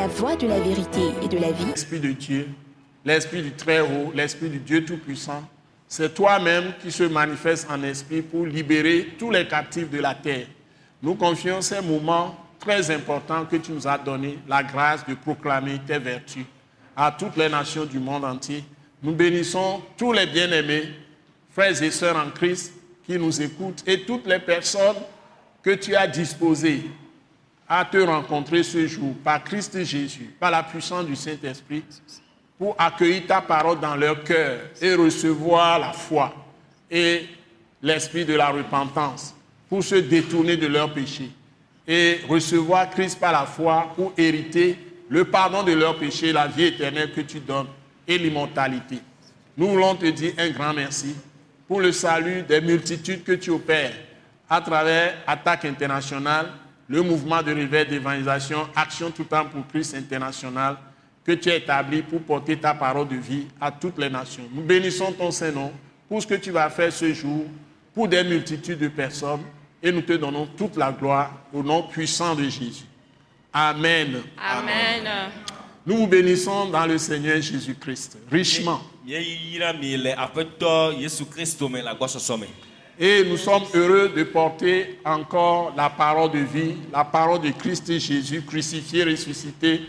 la voie de la vérité et de la vie. L'Esprit de Dieu, l'Esprit du Très-Haut, l'Esprit du Dieu Tout-Puissant, c'est toi-même qui se manifeste en esprit pour libérer tous les captifs de la terre. Nous confions ces moments très importants que tu nous as donnés, la grâce de proclamer tes vertus à toutes les nations du monde entier. Nous bénissons tous les bien-aimés, frères et sœurs en Christ qui nous écoutent et toutes les personnes que tu as disposées à te rencontrer ce jour par Christ Jésus, par la puissance du Saint-Esprit, pour accueillir ta parole dans leur cœur et recevoir la foi et l'esprit de la repentance pour se détourner de leurs péchés et recevoir Christ par la foi pour hériter le pardon de leurs péchés, la vie éternelle que tu donnes et l'immortalité. Nous voulons te dire un grand merci pour le salut des multitudes que tu opères à travers Attaque internationale, le mouvement de réveil d'évangélisation, Action tout temps pour Christ international, que tu as établi pour porter ta parole de vie à toutes les nations. Nous bénissons ton Saint-Nom pour ce que tu vas faire ce jour pour des multitudes de personnes et nous te donnons toute la gloire au nom puissant de Jésus. Amen. Amen. Nous vous bénissons dans le Seigneur Jésus-Christ, richement. Et nous sommes heureux de porter encore la parole de vie, la parole de Christ Jésus crucifié, ressuscité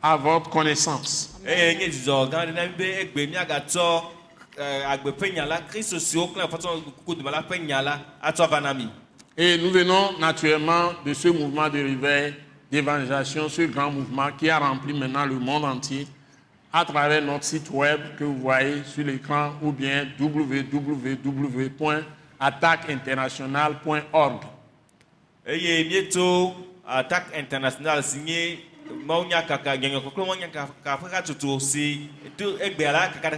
à votre connaissance. Et nous venons naturellement de ce mouvement de réveil, d'évangélisation, ce grand mouvement qui a rempli maintenant le monde entier à travers notre site web que vous voyez sur l'écran ou bien www.attaqueinternational.org. eye mieto attaque international si nye mawunyakaka nyɔnyɔkɔkɔ mawunyakaka ƒe hatsotso si to egbea la kaka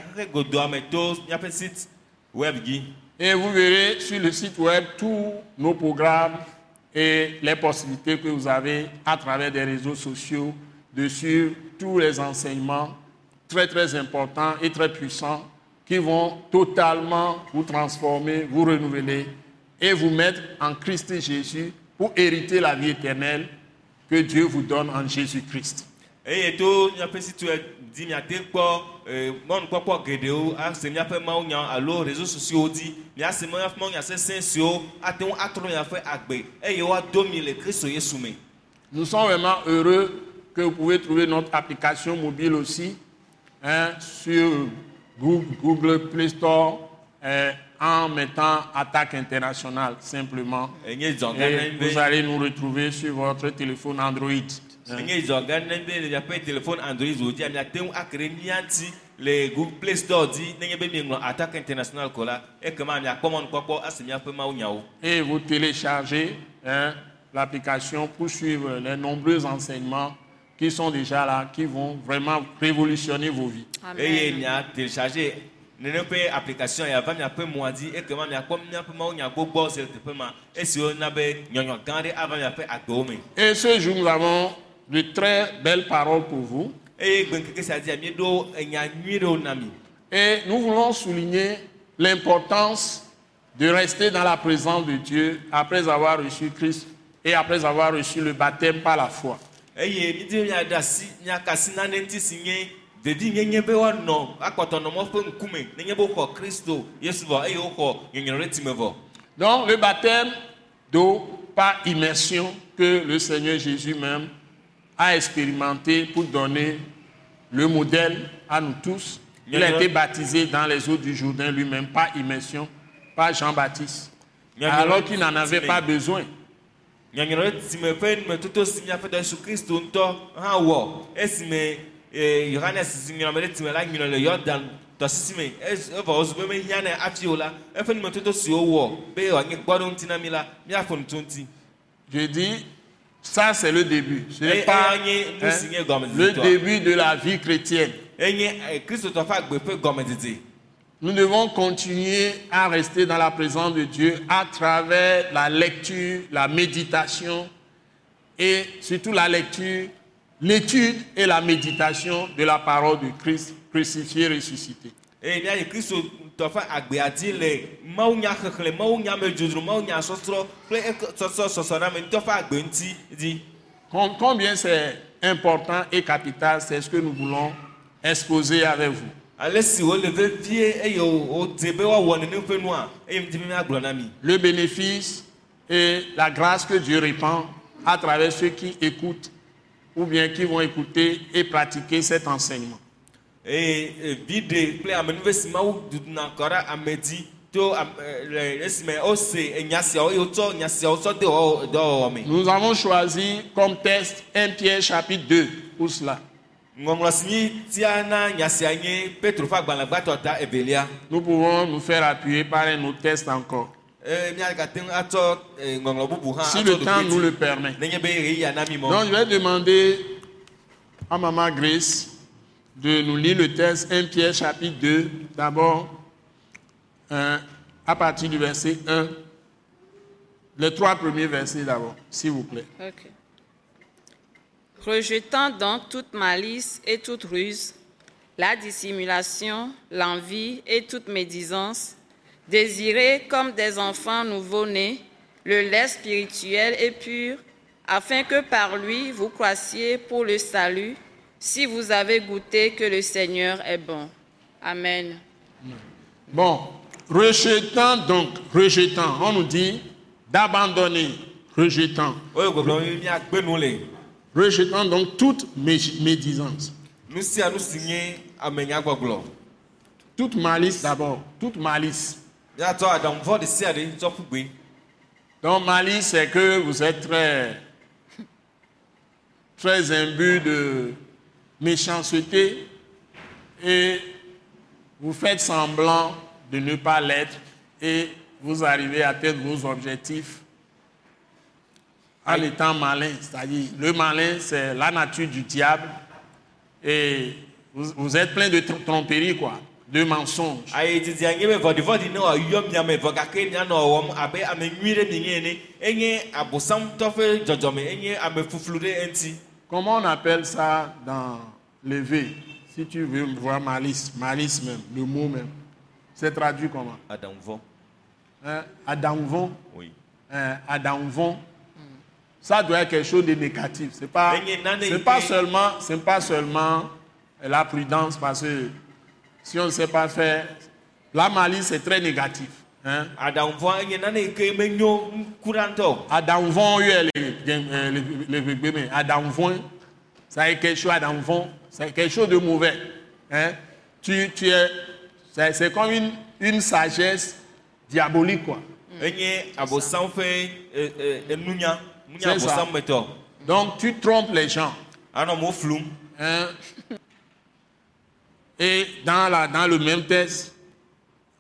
me to míaƒe site web dzi Et vous verrez sur le site web tous nos programmes et les possibilités que vous avez à travers des réseaux sociaux de suivre tous les enseignements très très importants et très puissants qui vont totalement vous transformer, vous renouveler et vous mettre en Christ Jésus pour hériter la vie éternelle que Dieu vous donne en Jésus-Christ. eye to míaƒe site web dzi miate kpɔ eh, mɔnukpɔkpɔ geɖewo ase míaƒe mawunya alo réseaux sociaux dzi míase míaƒe mawunya sesẽ siwo ate ŋu atrɔ míaƒe agbe eye woado mi le kristo yesu me Nous sommes vraiment heureux que vous pouvez trouver notre application mobile aussi hein, sur Google, Play Store euh, en mettant Attaque internationale simplement. Et vous allez nous retrouver sur votre téléphone Android. hein. le google play store dzi nenye be mieŋlɔ attaque international ko la ekema miakpɔ mɔnukpɔkpɔ ase míaƒe mawunyawo Et vous téléchargez hein, l'application pour suivre les nombreux enseignements qui sont déjà là, qui vont vraiment révolutionner vos vies. Amen. Et ce jour, nous avons de très belles paroles pour vous. Et nous voulons souligner l'importance de rester dans la présence de Dieu après avoir reçu Christ et après avoir reçu le baptême par la foi. Eye mídi miaɖe asi miaka asi nane ŋuti si nye dedi nyenye be woanɔ akpɔtɔ nɔ mɔ ƒe ŋkume nenye be woxɔ kristo yesu vɔ eye woxɔ nyɔnyɔ ɖe time vɔ Donc le baptême d'eau par immersion que le Seigneur Jésus même a expérimenté pour donner le modèle à nous tous. Il a été baptisé dans les eaux du Jourdain lui-même par immersion, par Jean-Baptiste, alors qu'il n'en avait pas besoin. Nyɔnyɔ ɖe time ƒe numetoto si miaƒe dɔ yesu kristo ŋutɔ hã wɔ esime yohanes si nyɔnɔ ɖe time la nyɔnɔ le yɔdan tɔsisi me es- evɔ wozu be mehiã ne afi o la eƒe numetoto siwo wɔ be wòanye gbɔɖo ŋuti na mi la míafɔ nuto ŋuti Je dis, ça c'est le début. Ce n'est Et- pas et- et- nous hein, le début de la vie chrétienne. enye kristotɔ ƒe agbe ƒe gɔmedzedze Nous devons continuer à rester dans la présence de Dieu à travers la lecture, la méditation et surtout la lecture, l'étude et la méditation de la parole de Christ crucifié, ressuscité. Combien c'est important et capital, c'est ce que nous voulons exposer avec vous. Le bénéfice et la grâce que Dieu répand à travers ceux qui écoutent ou bien qui vont écouter et pratiquer cet enseignement. e, e, Nous avons choisi comme texte 1 Pierre chapitre 2 pour cela. Nous pouvons nous faire appuyer par un autre texte encore, e, bubu hã si le temps nous le permet. Donc je vais demander à Maman Grace de nous lire le texte 1 Pierre chapitre 2, d'abord à partir du verset 1, les trois premiers versets d'abord, s'il vous plaît. Ok. Rejetant donc toute malice et toute ruse, la dissimulation, l'envie et toute médisance, désirez comme des enfants nouveau-nés le lait spirituel et pur, afin que par lui vous croissiez pour le salut, si vous avez goûté que le Seigneur est bon. Amen. Bon, rejetant donc, rejetant, on nous dit d'abandonner, rejetant, rejetant donc toute mé- médisance, toute malice d'abord, toute malice. Donc malice, c'est que vous êtes très, très imbu de méchanceté et vous faites semblant de ne pas l'être et vous arrivez à atteindre vos objectifs en étant malin. C'est-à-dire, le malin, c'est la nature du diable et vous, vous êtes plein de tr- tromperies, quoi, de mensonges. Comment on appelle ça dans l'éveil Si tu veux voir malice, malice même, le mot même? C'est traduit comment? Aɖaŋuvɔ hein? Adamvon. oui Hein? Adamvon. Ça doit être quelque chose de négatif. Pas, des c'est pas qui- seulement, pas seulement la prudence parce que si on ne sait pas faire, la malice c'est très négatif. Hein? Adamvon, Adamvon, ça est quelque chose, Adamvon, c'est quelque chose de mauvais. Hein? Tu, tu es, c'est, comme une, une sagesse diabolique, quoi. enye C'est ça. Donc tu trompes les gens. hein? Et dans, la, dans le même texte,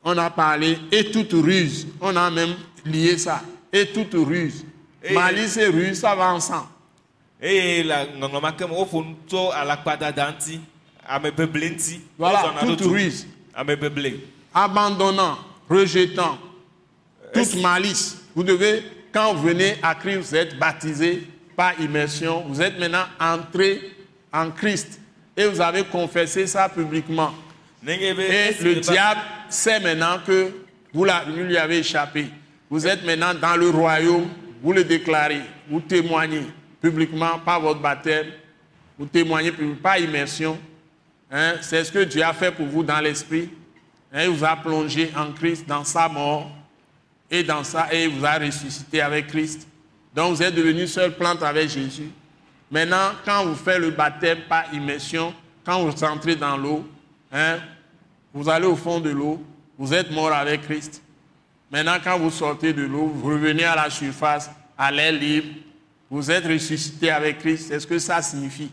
on a parlé, et toute ruse, on a même lié ça, et toute ruse. Et- Malice et ruse, ça va ensemble. amebeble ŋuti Voilà, toute ruse. abandonnant, rejetant, toute malice. Vous devez, quand vous venez à Christ, vous êtes baptisé par immersion, vous êtes maintenant entré en Christ et vous avez confessé ça publiquement. Et le diable sait maintenant que vous, lui avez échappé. Vous êtes maintenant dans le royaume, vous le déclarez, vous témoignez publiquement par votre baptême, vous témoignez par immersion. Hein, C'est ce que Dieu a fait pour vous dans l'esprit. Hein, il vous a plongé en Christ dans sa mort et dans ça, et il vous a ressuscité avec Christ. Donc vous êtes devenu seule plante avec Jésus. Maintenant, quand vous faites le baptême par immersion, quand vous entrez dans l'eau, hein, vous allez au fond de l'eau, vous êtes mort avec Christ. Maintenant, quand vous sortez de l'eau, vous revenez à la surface, à l'air libre, vous êtes ressuscité avec Christ. C'est ce que ça signifie.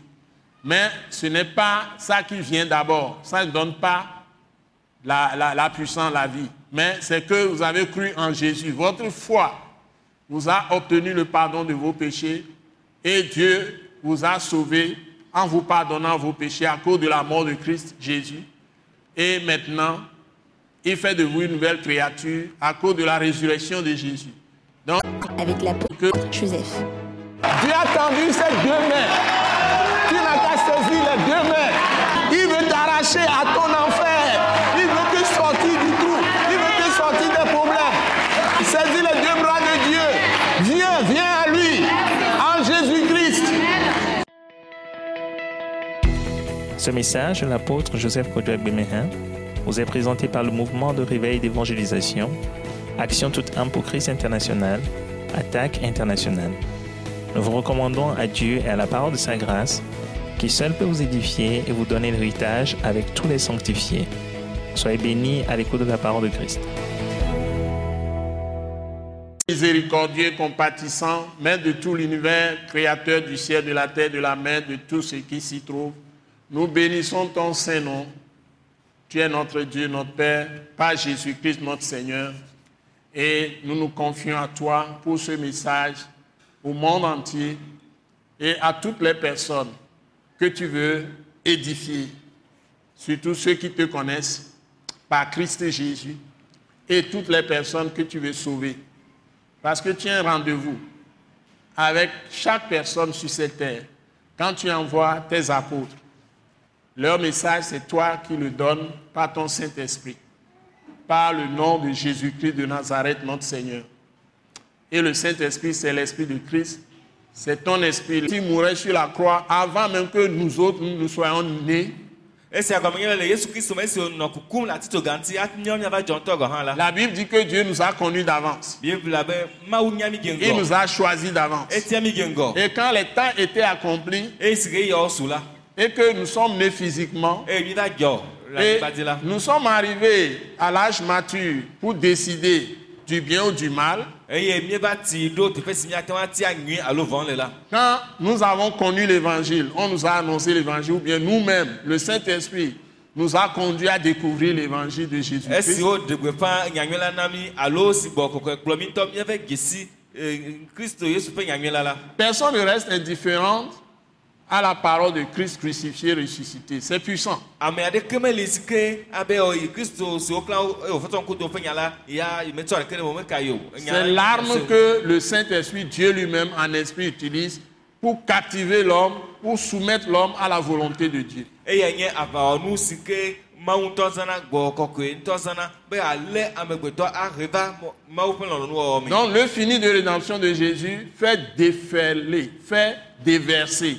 Mais ce n'est pas ça qui vient d'abord. Ça ne donne pas la, puissance, la vie. Mais c'est que vous avez cru en Jésus. Votre foi vous a obtenu le pardon de vos péchés et Dieu vous a sauvé en vous pardonnant vos péchés à cause de la mort de Christ Jésus. Et maintenant, il fait de vous une nouvelle créature à cause de la résurrection de Jésus. Donc, avec l'apôtre que Joseph. Dieu a tendu ses deux mains. Tu n'as qu'à saisir les deux mains. Il veut t'arracher à ton enfer. Ce message l'apôtre Joseph Kodouak Bemehin vous est présenté par le mouvement de réveil d'évangélisation, Action toute âme pour Christ international, Attaque internationale. Nous vous recommandons à Dieu et à la parole de sa grâce, qui seul peut vous édifier et vous donner l'héritage avec tous les sanctifiés. Soyez bénis à l'écoute de la parole de Christ. Miséricordieux, compatissant, Maître de tout l'univers, Créateur du ciel, de la terre, de la mer, de tout ce qui s'y trouve, nous bénissons ton saint nom. Tu es notre Dieu, notre Père, par Jésus-Christ, notre Seigneur. Et nous nous confions à toi pour ce message au monde entier et à toutes les personnes que tu veux édifier, surtout ceux qui te connaissent par Christ Jésus et toutes les personnes que tu veux sauver. Parce que tu as un rendez-vous avec chaque personne sur cette terre quand tu envoies tes apôtres. Leur message, c'est toi qui le donnes par ton Saint-Esprit, par le nom de Jésus-Christ de Nazareth, notre Seigneur. Et le Saint-Esprit, c'est l'Esprit de Christ. C'est ton esprit qui mourait sur la croix avant même que nous autres, nous, nous soyons nés. hã la Bible dit que Dieu nous a connus d'avance. bibla be mawu nya mi dze Il nous a choisis d'avance. Et quand les temps étaient accomplis et que nous sommes nés physiquement, et nous sommes arrivés à l'âge mature pour décider du bien ou du mal, quand nous avons connu l'évangile, on nous a annoncé l'évangile, ou bien nous-mêmes, le Saint-Esprit nous a conduits à découvrir l'évangile de Jésus-Christ. eh, Personne ne reste indifférent à la parole de Christ crucifié, ressuscité. C'est puissant. ame aɖeke meli si ke abe o yi kristo si wokla wòfɔtɔ ŋkudo ƒe nya la ya metsɔ ɖeke ɖe mo meka yi o Enya- C'est l'arme que le Saint-Esprit, Dieu lui-même en esprit utilise pour captiver l'homme, pour soumettre l'homme à la volonté de Dieu. Donc le fini de rédemption de Jésus fait déferler, fait déverser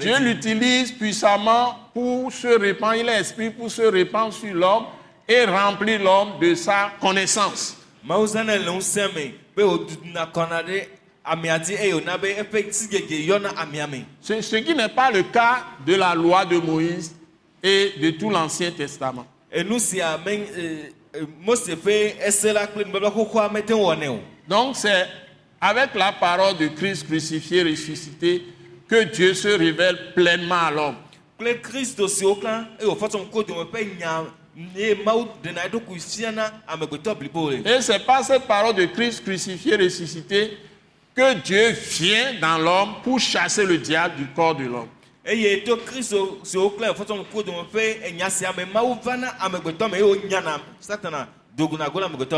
Dieu l'utilise puissamment pour se répandre, il est esprit pour se répandre sur l'homme et remplir l'homme de sa connaissance. Ce, qui n'est pas le cas de la loi de Moïse et de tout l'Ancien Testament. o Donc c'est avec la parole de Christ crucifié, ressuscité, que Dieu se révèle pleinement à l'homme. le Et c'est par cette parole de Christ crucifié, ressuscité, que Dieu vient dans l'homme pour chasser le diable du corps de l'homme.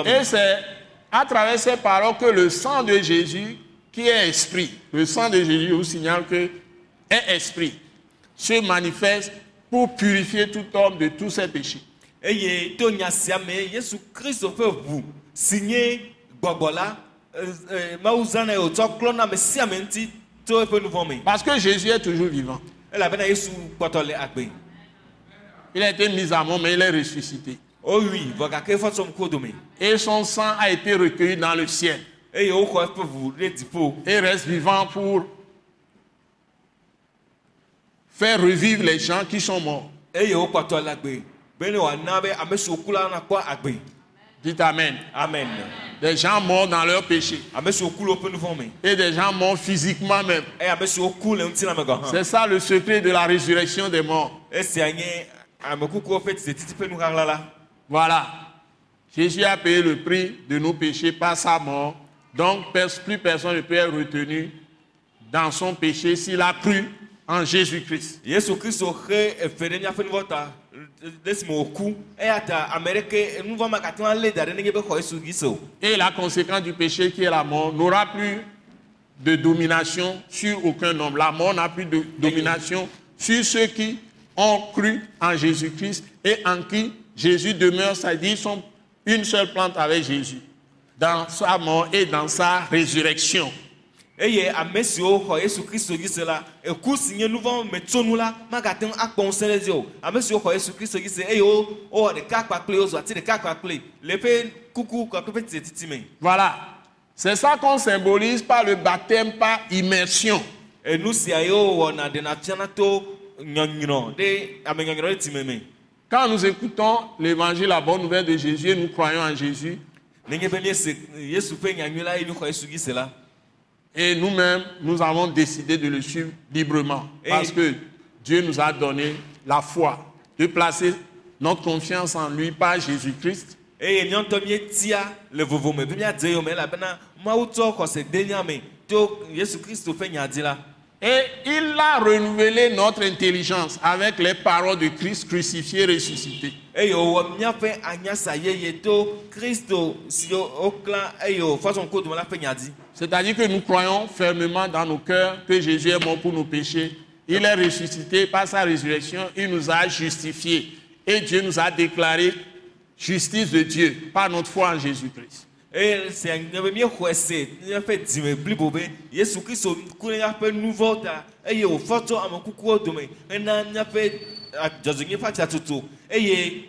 Et c'est à travers ces paroles que le sang de Jésus, qui est esprit, le sang de Jésus vous signale que est esprit, se manifeste pour purifier tout homme de tous ses péchés. eye to nya sia me yesu kristo ƒe ʋu si nye gbɔgbɔ la mawu zãna eye wòtsɔ klɔna ame sia ame ŋuti to eƒe nu vɔ me Parce que Jésus est toujours vivant. elabena yesu kpɔtɔ le agbe Il a été mis à mort, mais il est ressuscité. vɔ gake ŋku dome Et son sang a été recueilli dans le ciel et reste vivant pour faire revivre les gens qui sont morts. Dites Amen. amen Des gens morts dans leurs péchés ame siwo ku le woƒe nu vɔ me et des gens morts physiquement même. C'est ça le secret de la résurrection des morts. Voilà. Jésus a payé le prix de nos péchés par sa mort. Donc plus personne ne peut être retenu dans son péché s'il a cru en Jésus-Christ. Et la conséquence du péché qui est la mort n'aura plus de domination sur aucun homme. La mort n'a plus de domination sur ceux qui ont cru en Jésus-Christ et en qui Jésus demeure, c'est-à-dire sont une seule plante avec Jésus, dans sa mort et dans sa résurrection. Voilà. C'est ça qu'on symbolise par le baptême par immersion. Quand nous écoutons l'évangile, la bonne nouvelle de Jésus, et nous croyons en Jésus, et nous-mêmes, nous avons décidé de le suivre librement. Parce que Dieu nous a donné la foi de placer notre confiance en lui par Jésus-Christ. Et il a renouvelé notre intelligence avec les paroles de Christ crucifié, ressuscité. C'est-à-dire que nous croyons fermement dans nos cœurs que Jésus est mort pour nos péchés. Il est ressuscité par sa résurrection. Il nous a justifiés. Et Dieu nous a déclaré justice de Dieu par notre foi en Jésus-Christ. Eye sia nye be míexɔe se míaƒe dzime blibo be Yesu Kristo ku ɖe míaƒe nu vɔ̃wo ta eye wòfɔ tso ame kukuwo dome hena míaƒe a- dzɔdzɔenyenye ƒe atsiatutu eye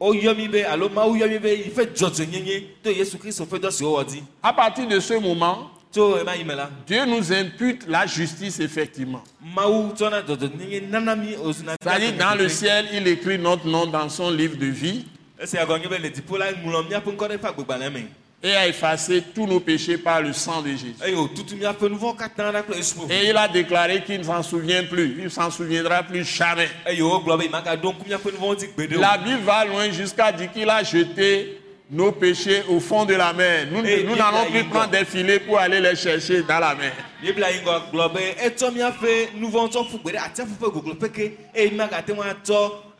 woyɔ mi be alo Mawu yɔ mi be yi ƒe dzɔdzɔenyenye to Yesu Kristo ƒe dɔ si wowɔ dzi À partir de ce moment, tso ema yi me la Dieu nous impute la justice effectivement. Mawu tsɔna dzɔdzɔenyenye nana mi wòzuna C'est-à-dire dans le ciel, il écrit notre nom dans son livre de vie. Esia gɔ nye be le dziƒo la ŋlɔ míaƒe ŋkɔ ɖe ƒe agbegbalẽ me et a effacé tous nos péchés par le sang de Jésus. Et il a déclaré qu'il ne s'en souvient plus. Il ne s'en souviendra plus jamais. La Bible va loin jusqu'à dire qu'il a jeté nos péchés au fond de la mer. Nous, nous n'allons plus prendre des filets pour aller les chercher dans la mer.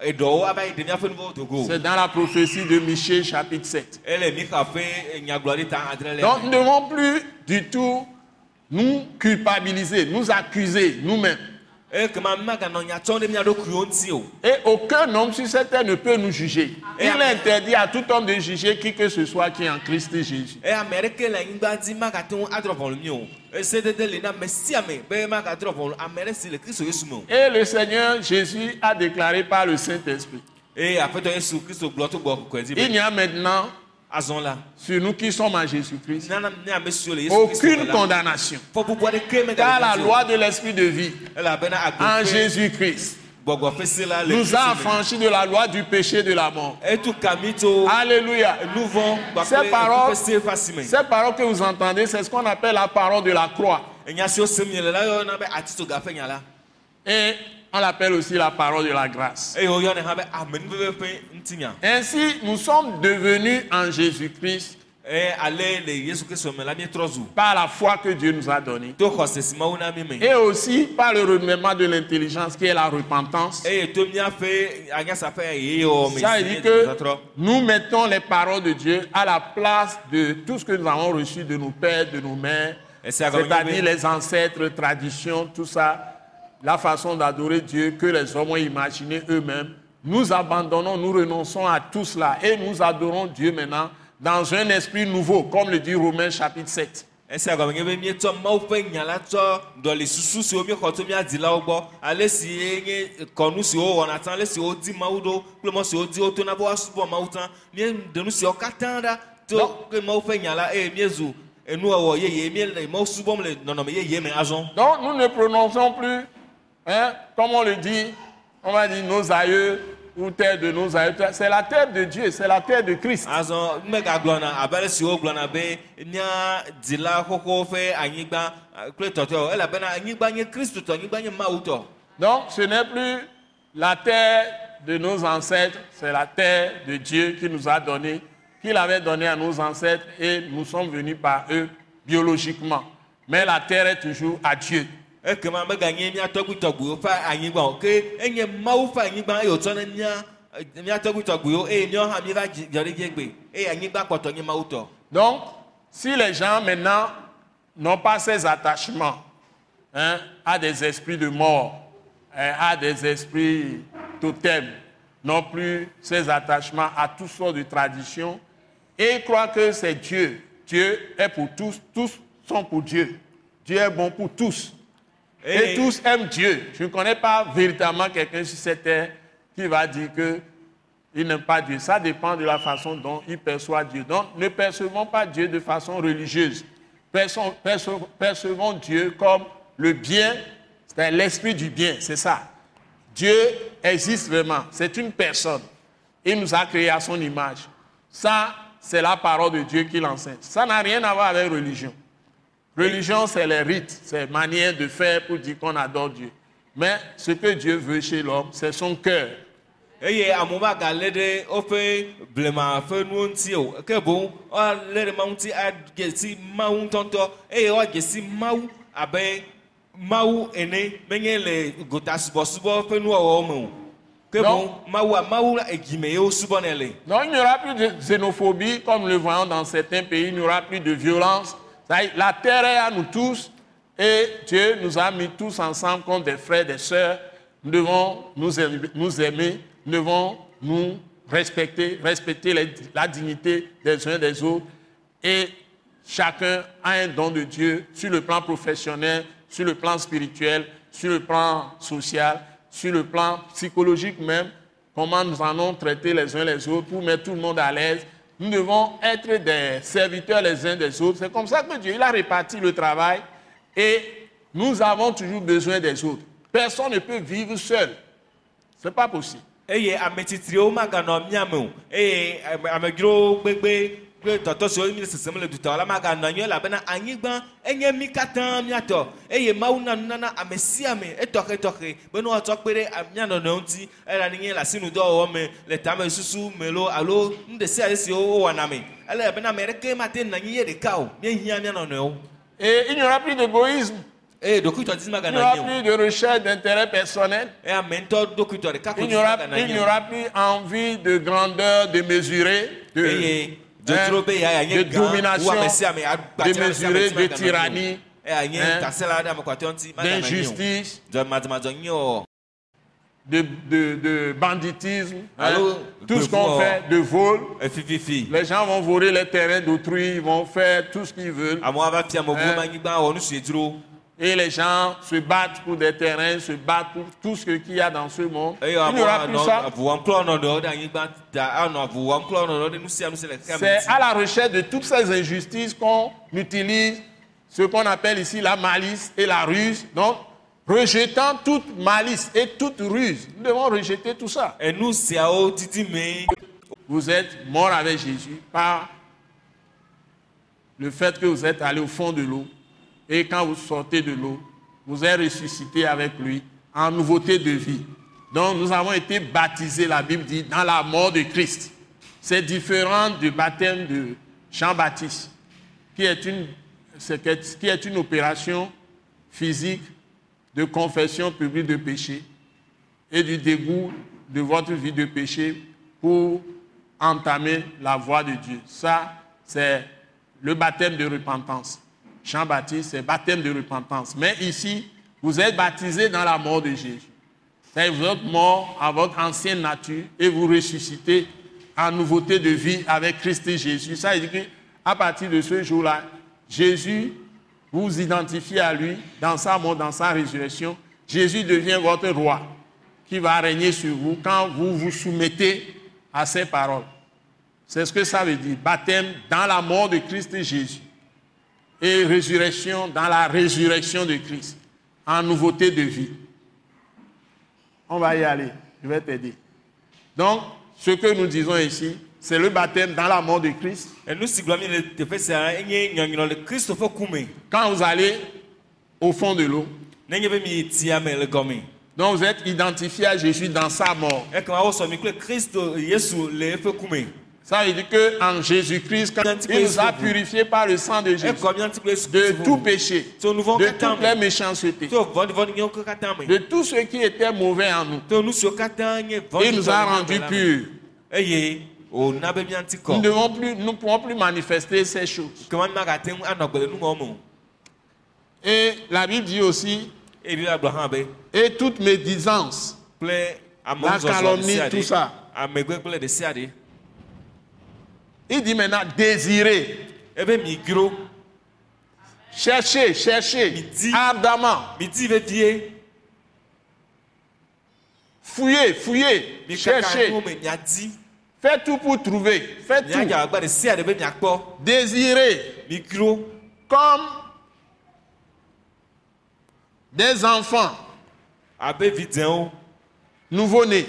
C'est dans la prophétie de Michée chapitre 7. ele Mixa ƒe nyagblɔɖi ta adre le. Donc nous ne devons plus du tout nous culpabiliser, nous accuser nous-mêmes. O. Et aucun homme sur cette terre ne peut nous juger. Et Il interdit à tout homme de juger qui que ce soit qui est en Christ Jésus. Et le Seigneur Jésus a déclaré par le Saint-Esprit. Il n'y a maintenant, sur nous qui sommes en Jésus-Christ, aucune condamnation. Car la loi de l'Esprit de vie en Jésus-Christ nous a affranchis de la loi du péché et de la mort. Alléluia. Ces paroles-. Ces paroles que vous entendez, c'est ce qu'on appelle la parole de la croix. Et on l'appelle aussi la parole de la grâce. Ainsi, nous sommes devenus en Jésus-Christ par la foi que Dieu nous a donnée. Et aussi par le renouvellement de l'intelligence qui est la repentance. Ça veut dire nye que nous mettons les paroles de Dieu à la place de tout ce que nous avons reçu de nos pères, de nos mères, c'est-à-dire les ancêtres, traditions, tout ça, la façon d'adorer Dieu que les hommes ont imaginé eux-mêmes. Nous abandonnons, nous renonçons à tout cela et nous adorons Dieu maintenant dans un esprit nouveau, comme le dit Romains chapitre 7. ese agɔme nye be míetsɔ Mawu ƒe nya la tsɔ ɖɔli susu siwo míexɔ tso mía dzilawo gbɔ ale si ye nye kɔnu siwo wɔna tã ale si wodi Mawu ɖo kple mɔ siwo di wotona be woasubɔ Mawu tã míeɖe nu siwo katã ɖa to ke Mawu ƒe nya la eye míezu enuwɔwɔ yeye míele Mawu subɔm le nɔnɔme yeye me azɔ Donc nous ne prononçons plus, hein, comme on le dit, on va dire nos aïeux ou terre de nos aïeux. C'est la terre de Dieu, c'est la terre de Christ. tɔ Donc ce n'est plus la terre de nos ancêtres, c'est la terre de Dieu qui nous a donné, qu'il avait donné à nos ancêtres et nous sommes venus par eux biologiquement. Mais la terre est toujours à Dieu. Donc, si les gens maintenant n'ont pas ces attachements hein, à des esprits de mort, hein, à des esprits totems, non plus ces attachements à toutes sortes de traditions, et croient que c'est Dieu. Dieu est pour tous, tous sont pour Dieu. Dieu est bon pour tous. Et tous aiment Dieu. Je ne connais pas véritablement quelqu'un sur cette terre qui va dire que il n'aime pas Dieu. Ça dépend de la façon dont il perçoit Dieu. Donc, ne percevons pas Dieu de façon religieuse. Percevons, percevons- percevons Dieu comme le bien, c'est l'esprit du bien, c'est ça. Dieu existe vraiment, c'est une personne. Il nous a créés à son image. Ça, c'est la parole de Dieu qui l'enseigne. Ça n'a rien à voir avec religion. Religion, c'est les rites, c'est la manière de faire pour dire qu'on adore Dieu. Mais ce que Dieu veut chez l'homme, c'est son cœur. Donc il n'y aura plus de xénophobie comme le voyons dans certains pays, il n'y aura plus de violence. La terre est à nous tous et Dieu nous a mis tous ensemble comme des frères, des sœurs. Nous devons nous aimer, nous, aimer, devons nous respecter, respecter la dignité des uns des autres. Et chacun a un don de Dieu sur le plan professionnel, sur le plan spirituel, sur le plan social, sur le plan psychologique même. Comment nous allons traiter les uns les autres pour mettre tout le monde à l'aise. Nous devons être des serviteurs les uns des autres. C'est comme ça que Dieu a réparti le travail et nous avons toujours besoin des autres. Personne ne peut vivre seul. Ce n'est pas possible. Kple tɔtɔ siwo mi le sesem le dutɔ la maganɔ anyi o elabena anyigba enye mi katã míatɔ eye mawu na nunana ame sia ame etɔxetɔxe be ne woatsɔ kpe ɖe mía nɔnɔewo ŋuti elabena le asinudɔwɔwɔ me le tame susu me lo alo nu ɖe sia ɖe siwo wowɔna me ele bena ame ɖeke mate nɔ anyi yɛ ɖeka o míehiã mía nɔnɔewo Et il n'y aura plus d'égoïsme. Il n'y aura plus de recherche d'intérêt personnel. Il n'y aura plus envie de grandeur, de mesurer, de, de wu domination, de mesurer, de tyrannie, hein, d'injustice, de, de- de banditisme, hein, tout ce qu'on fait, de vol. efififi Les gens vont voler les terrains d'autrui, ils vont faire tout ce qu'ils veulent. Hein? Et les gens se battent pour des terrains, se battent pour tout ce qu'il y a dans ce monde. Il n'y aura plus ça. xeame C'est à la recherche de toutes ces injustices qu'on utilise ce qu'on appelle ici la malice et la ruse. Donc, rejetant toute malice et toute ruse, nous devons rejeter tout ça. didi me Vous êtes mort avec Jésus par le fait que vous êtes allé au fond de l'eau. Et quand vous sortez de l'eau, vous êtes ressuscité avec lui en nouveauté de vie. Donc nous avons été baptisés, la Bible dit, dans la mort de Christ. C'est différent du baptême de Jean-Baptiste, qui est une, qui est une opération physique de confession publique de péché et du dégoût de votre vie de péché pour entamer la voie de Dieu. Ça, c'est le baptême de repentance. Jean-Baptiste, c'est baptême de repentance. Mais ici, vous êtes baptisé dans la mort de Jésus. Vous êtes mort à votre ancienne nature et vous ressuscitez en nouveauté de vie avec Christ et Jésus. Ça veut dire qu'à partir de ce jour-là, Jésus, vous identifiez à lui dans sa mort, dans sa résurrection. Jésus devient votre roi qui va régner sur vous quand vous vous soumettez à ses paroles. C'est ce que ça veut dire. Baptême dans la mort de Christ et Jésus. Et résurrection dans la résurrection de Christ. En nouveauté de vie. On va y aller. Je vais t'aider. Donc, ce que nous disons ici, c'est le baptême dans la mort de Christ. Quand vous allez au fond de l'eau, donc vous êtes identifié à Jésus dans sa mort. Ça veut dire qu'en Jésus-Christ, quand il nous a purifiés par le sang de Jésus, kple Yesu de tout péché, de toutes les méchancetés, de tout ce qui était mauvais en nous. Il nous a rendus purs. wòna be míati Nous ne plus, nous pouvons plus manifester ces choses. Et la Bible dit aussi, et toute médisance, La calomnie, tout ça. ɖe amegbe kple ɖe sia ɖe il dit maintenant désirer, migro chercher, chercher ardemment, fouiller, fouiller, chercher, faites tout pour trouver, miadze tout, désirer comme des enfants. Abe vidzɛwo nouveau-nés.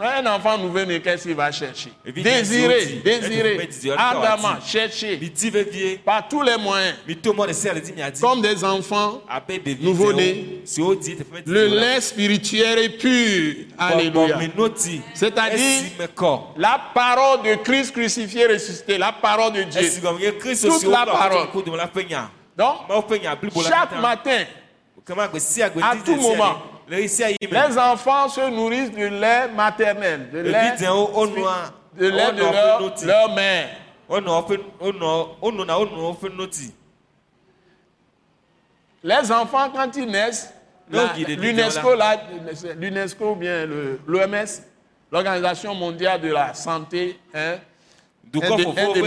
Un enfant nouveau-né, qu'est-ce qu'il va chercher? Désirer, désirer, ardemment, chercher, par tous les moyens, comme des enfants, abe ɖevi Nouveau-né. dzɛwo siwo die teƒe medidi le lait spirituel est pur. Alléluia. C'est-à-dire- La parole de Christ crucifié, ressuscité, la parole de Dieu. Toute la parole. nya Donc, la chaque matin, gbe À tout moment. Les enfants se nourrissent de lait maternel, de ɖevi lait, de lait de leur, leur mère. Les enfants, quand ils naissent, l'UNESCO, ou bien l'OMS, l'Organisation mondiale de la santé, hein, dé-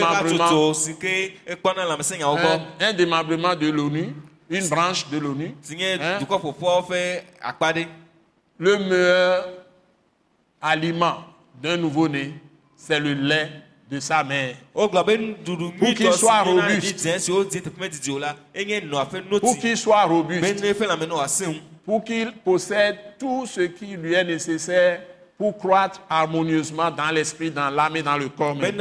un, un démembrement de l'ONU, une branche de l'ONU, Hein? le meilleur aliment d'un nouveau-né, c'est le lait de sa mère. nuɖuɖu Pour qu'il nyuitɔ si soit robuste. Pour qu'il soit robuste, pour qu'il possède tout ce qui lui est nécessaire pour croître harmonieusement dans l'esprit, dans l'âme et dans le corps. même.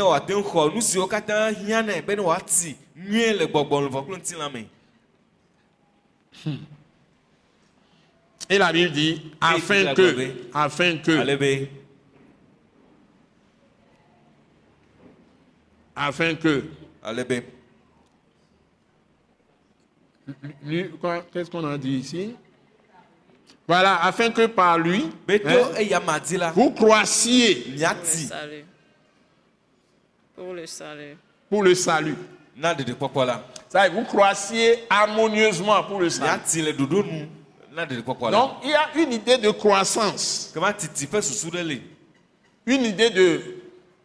Me Et la Bible dit, afin que, afin que, afin que, qu'est-ce qu'on a dit ici? Voilà, afin que par lui, hein, vous croissiez Pour le salut. Pour le salut. pour le salut. Ça, vous croissiez harmonieusement pour le salut. Donc, il y a une idée de croissance, une idée de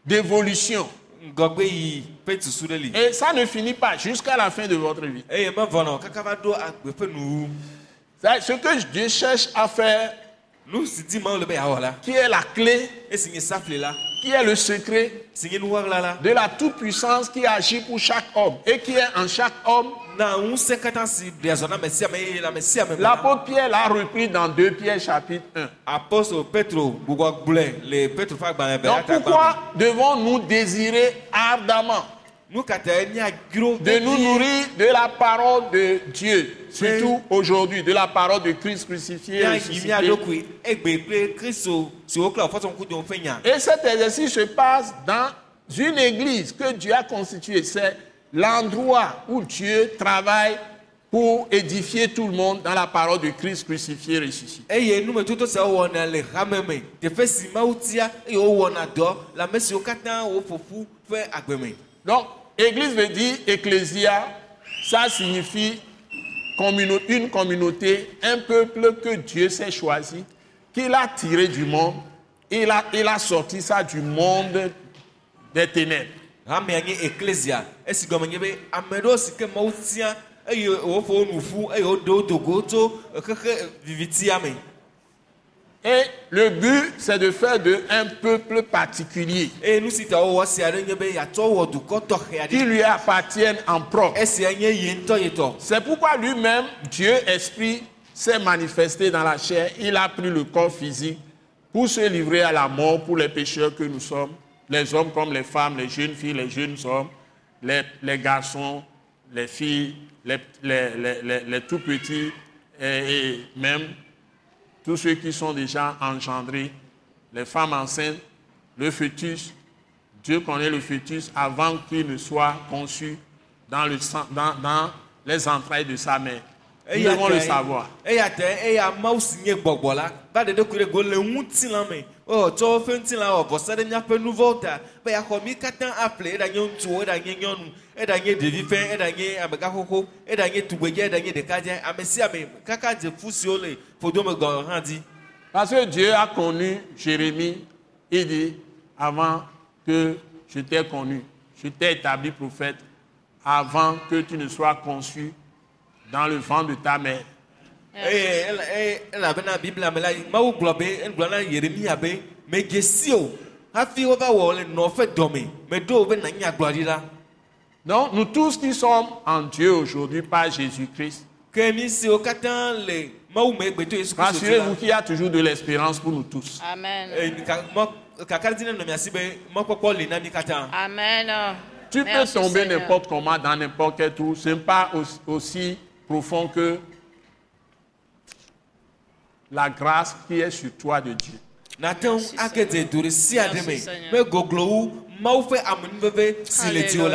d'évolution. Et ça ne finit pas jusqu'à la fin de votre vie. nuwu Ça, Ce que Dieu cherche à faire, qui est la clé, qui est le secret de la toute-puissance qui agit pour chaque homme et qui est en chaque homme? L'apôtre Pierre l'a repris dans 2 Pierre chapitre 1. apostole petro gbugbɔ gblɔe le petro ƒe agbalẽ be Donc pourquoi devons-nous désirer ardemment de nous nourrir de la parole de Dieu, surtout aujourd'hui, de la parole de Christ crucifié et cet exercice se passe dans une église que Dieu a constituée. C'est l'endroit où Dieu travaille pour édifier tout le monde dans la parole de Christ crucifié et ressuscité. Donc, église veut dire ecclésia, ça signifie une communauté, un peuple que Dieu s'est choisi, qu'il a tiré du monde, il a, il a sorti ça du monde des ténèbres. Et le but, c'est de faire de un peuple particulier qui lui appartienne en propre. C'est pourquoi lui-même, Dieu Esprit, s'est manifesté dans la chair. Il a pris le corps physique pour se livrer à la mort pour les pécheurs que nous sommes, les hommes comme les femmes, les jeunes filles, les jeunes hommes, les, les garçons, les filles, les, les- les- les- les tout petits et, et même tous ceux qui sont déjà engendrés, les femmes enceintes, le fœtus. Dieu connaît le fœtus avant qu'il ne soit conçu dans, le sang- dans, dans les entrailles de sa mère. Nous devons le savoir. Eya tɛ eya mawu si nye gbɔgbɔ la va ɖeɖe ko ɖe go le ŋutilã me ɔ tsɔ woƒe ŋutilã wɔ vɔsa ɖe míaƒe nu vɔwo ta be yaxɔ mí katã aƒle eɖa nye ŋutsuwo eɖa nye nyɔnu eɖa nye ɖevi fɛn eɖa nye amegãxoxo eɖa nye tugbedze eɖa nye ɖekadze ame sia ame kaka dze fu siwo le ƒodome gɔ hã dzi Parce que Dieu a connu Jérémie, il dit, avant que je t'ai connu, je t'ai établi prophète, avant que tu ne sois conçu dans le ventre de ta mère. eye eye elabena biblia me la mawu gblɔ be egblɔ na yeremia be medze si o hafi wova wɔ le nɔƒe dɔme meɖo wo be nànyi agblɔɖila Donc, nous tous qui sommes en Dieu aujourd'hui par Jésus-Christ, rassurez-vous la qu'il y a toujours de l'espérance pour nous tous. Amen. Amen. Tu peux Merci, tomber n'importe comment, dans n'importe quel trou. Ce n'est pas aussi, aussi profond que la grâce qui est sur toi de Dieu. Merci, Merci, Seigneur.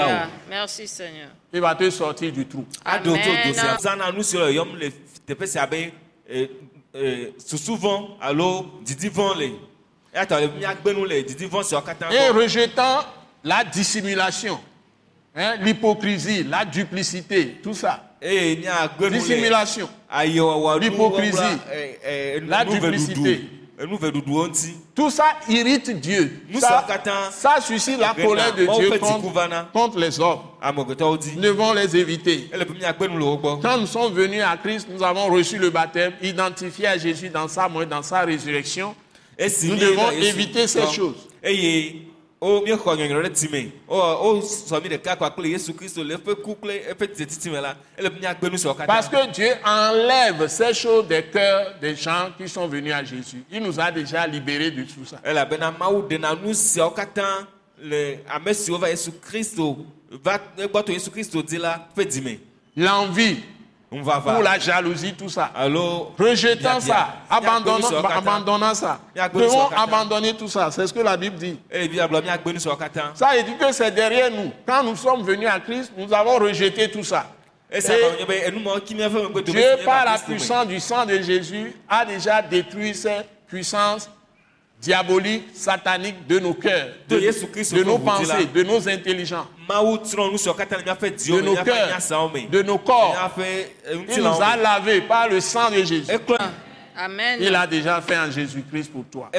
Alléluia. Merci Seigneur. Il va te sortir du trou. Amen. eh, eh, Et rejetant la dissimulation, hein, l'hypocrisie, la duplicité, tout ça. nu le Dissimulation. L'hypocrisie. La duplicité. Tout ça irrite Dieu. Ça, ça suscite la colère de Dieu contre, les hommes. Nous devons les éviter. Quand nous sommes venus à Christ, nous avons reçu le baptême, identifié à Jésus dans sa mort dans sa résurrection. Nous devons éviter ces choses. Eye o miexɔ nyɔnyɔ ɖe time o o sɔ mi ɖeka kpa kple yesu kristu le eƒe ku kple eƒe dzetiti me la ele be miagbe nu siawo Parce que Dieu enlève ces choses des cœurs des gens qui sont venus à Jésus. Il nous a déjà libérés de tout ça. elabena mawu ɖena nu siawo katã le ame siwo va yesu kristu va yesu kristu la ƒe L'envie, ou la jalousie, tout ça. alo Rejetant ça, abandonnant, abandonnant ça. Devons abandonner tout ça. C'est ce que la Bible dit. katã Ça veut dire que c'est derrière nous. Quand nous sommes venus à Christ, nous avons rejeté tout ça. esia Et gblɔ nye be enumɔ ki miaƒe megbe do Dieu, par la puissance du sang de Jésus, a déjà détruit ces puissances diaboliques, sataniques de nos cœurs, de, De nos pensées, de nos intelligences, de nos cœurs, de nos corps. Il nous ŋutilãwo a lavés par le sang de Jésus. Amen. Il a déjà fait en Jésus-Christ pour toi.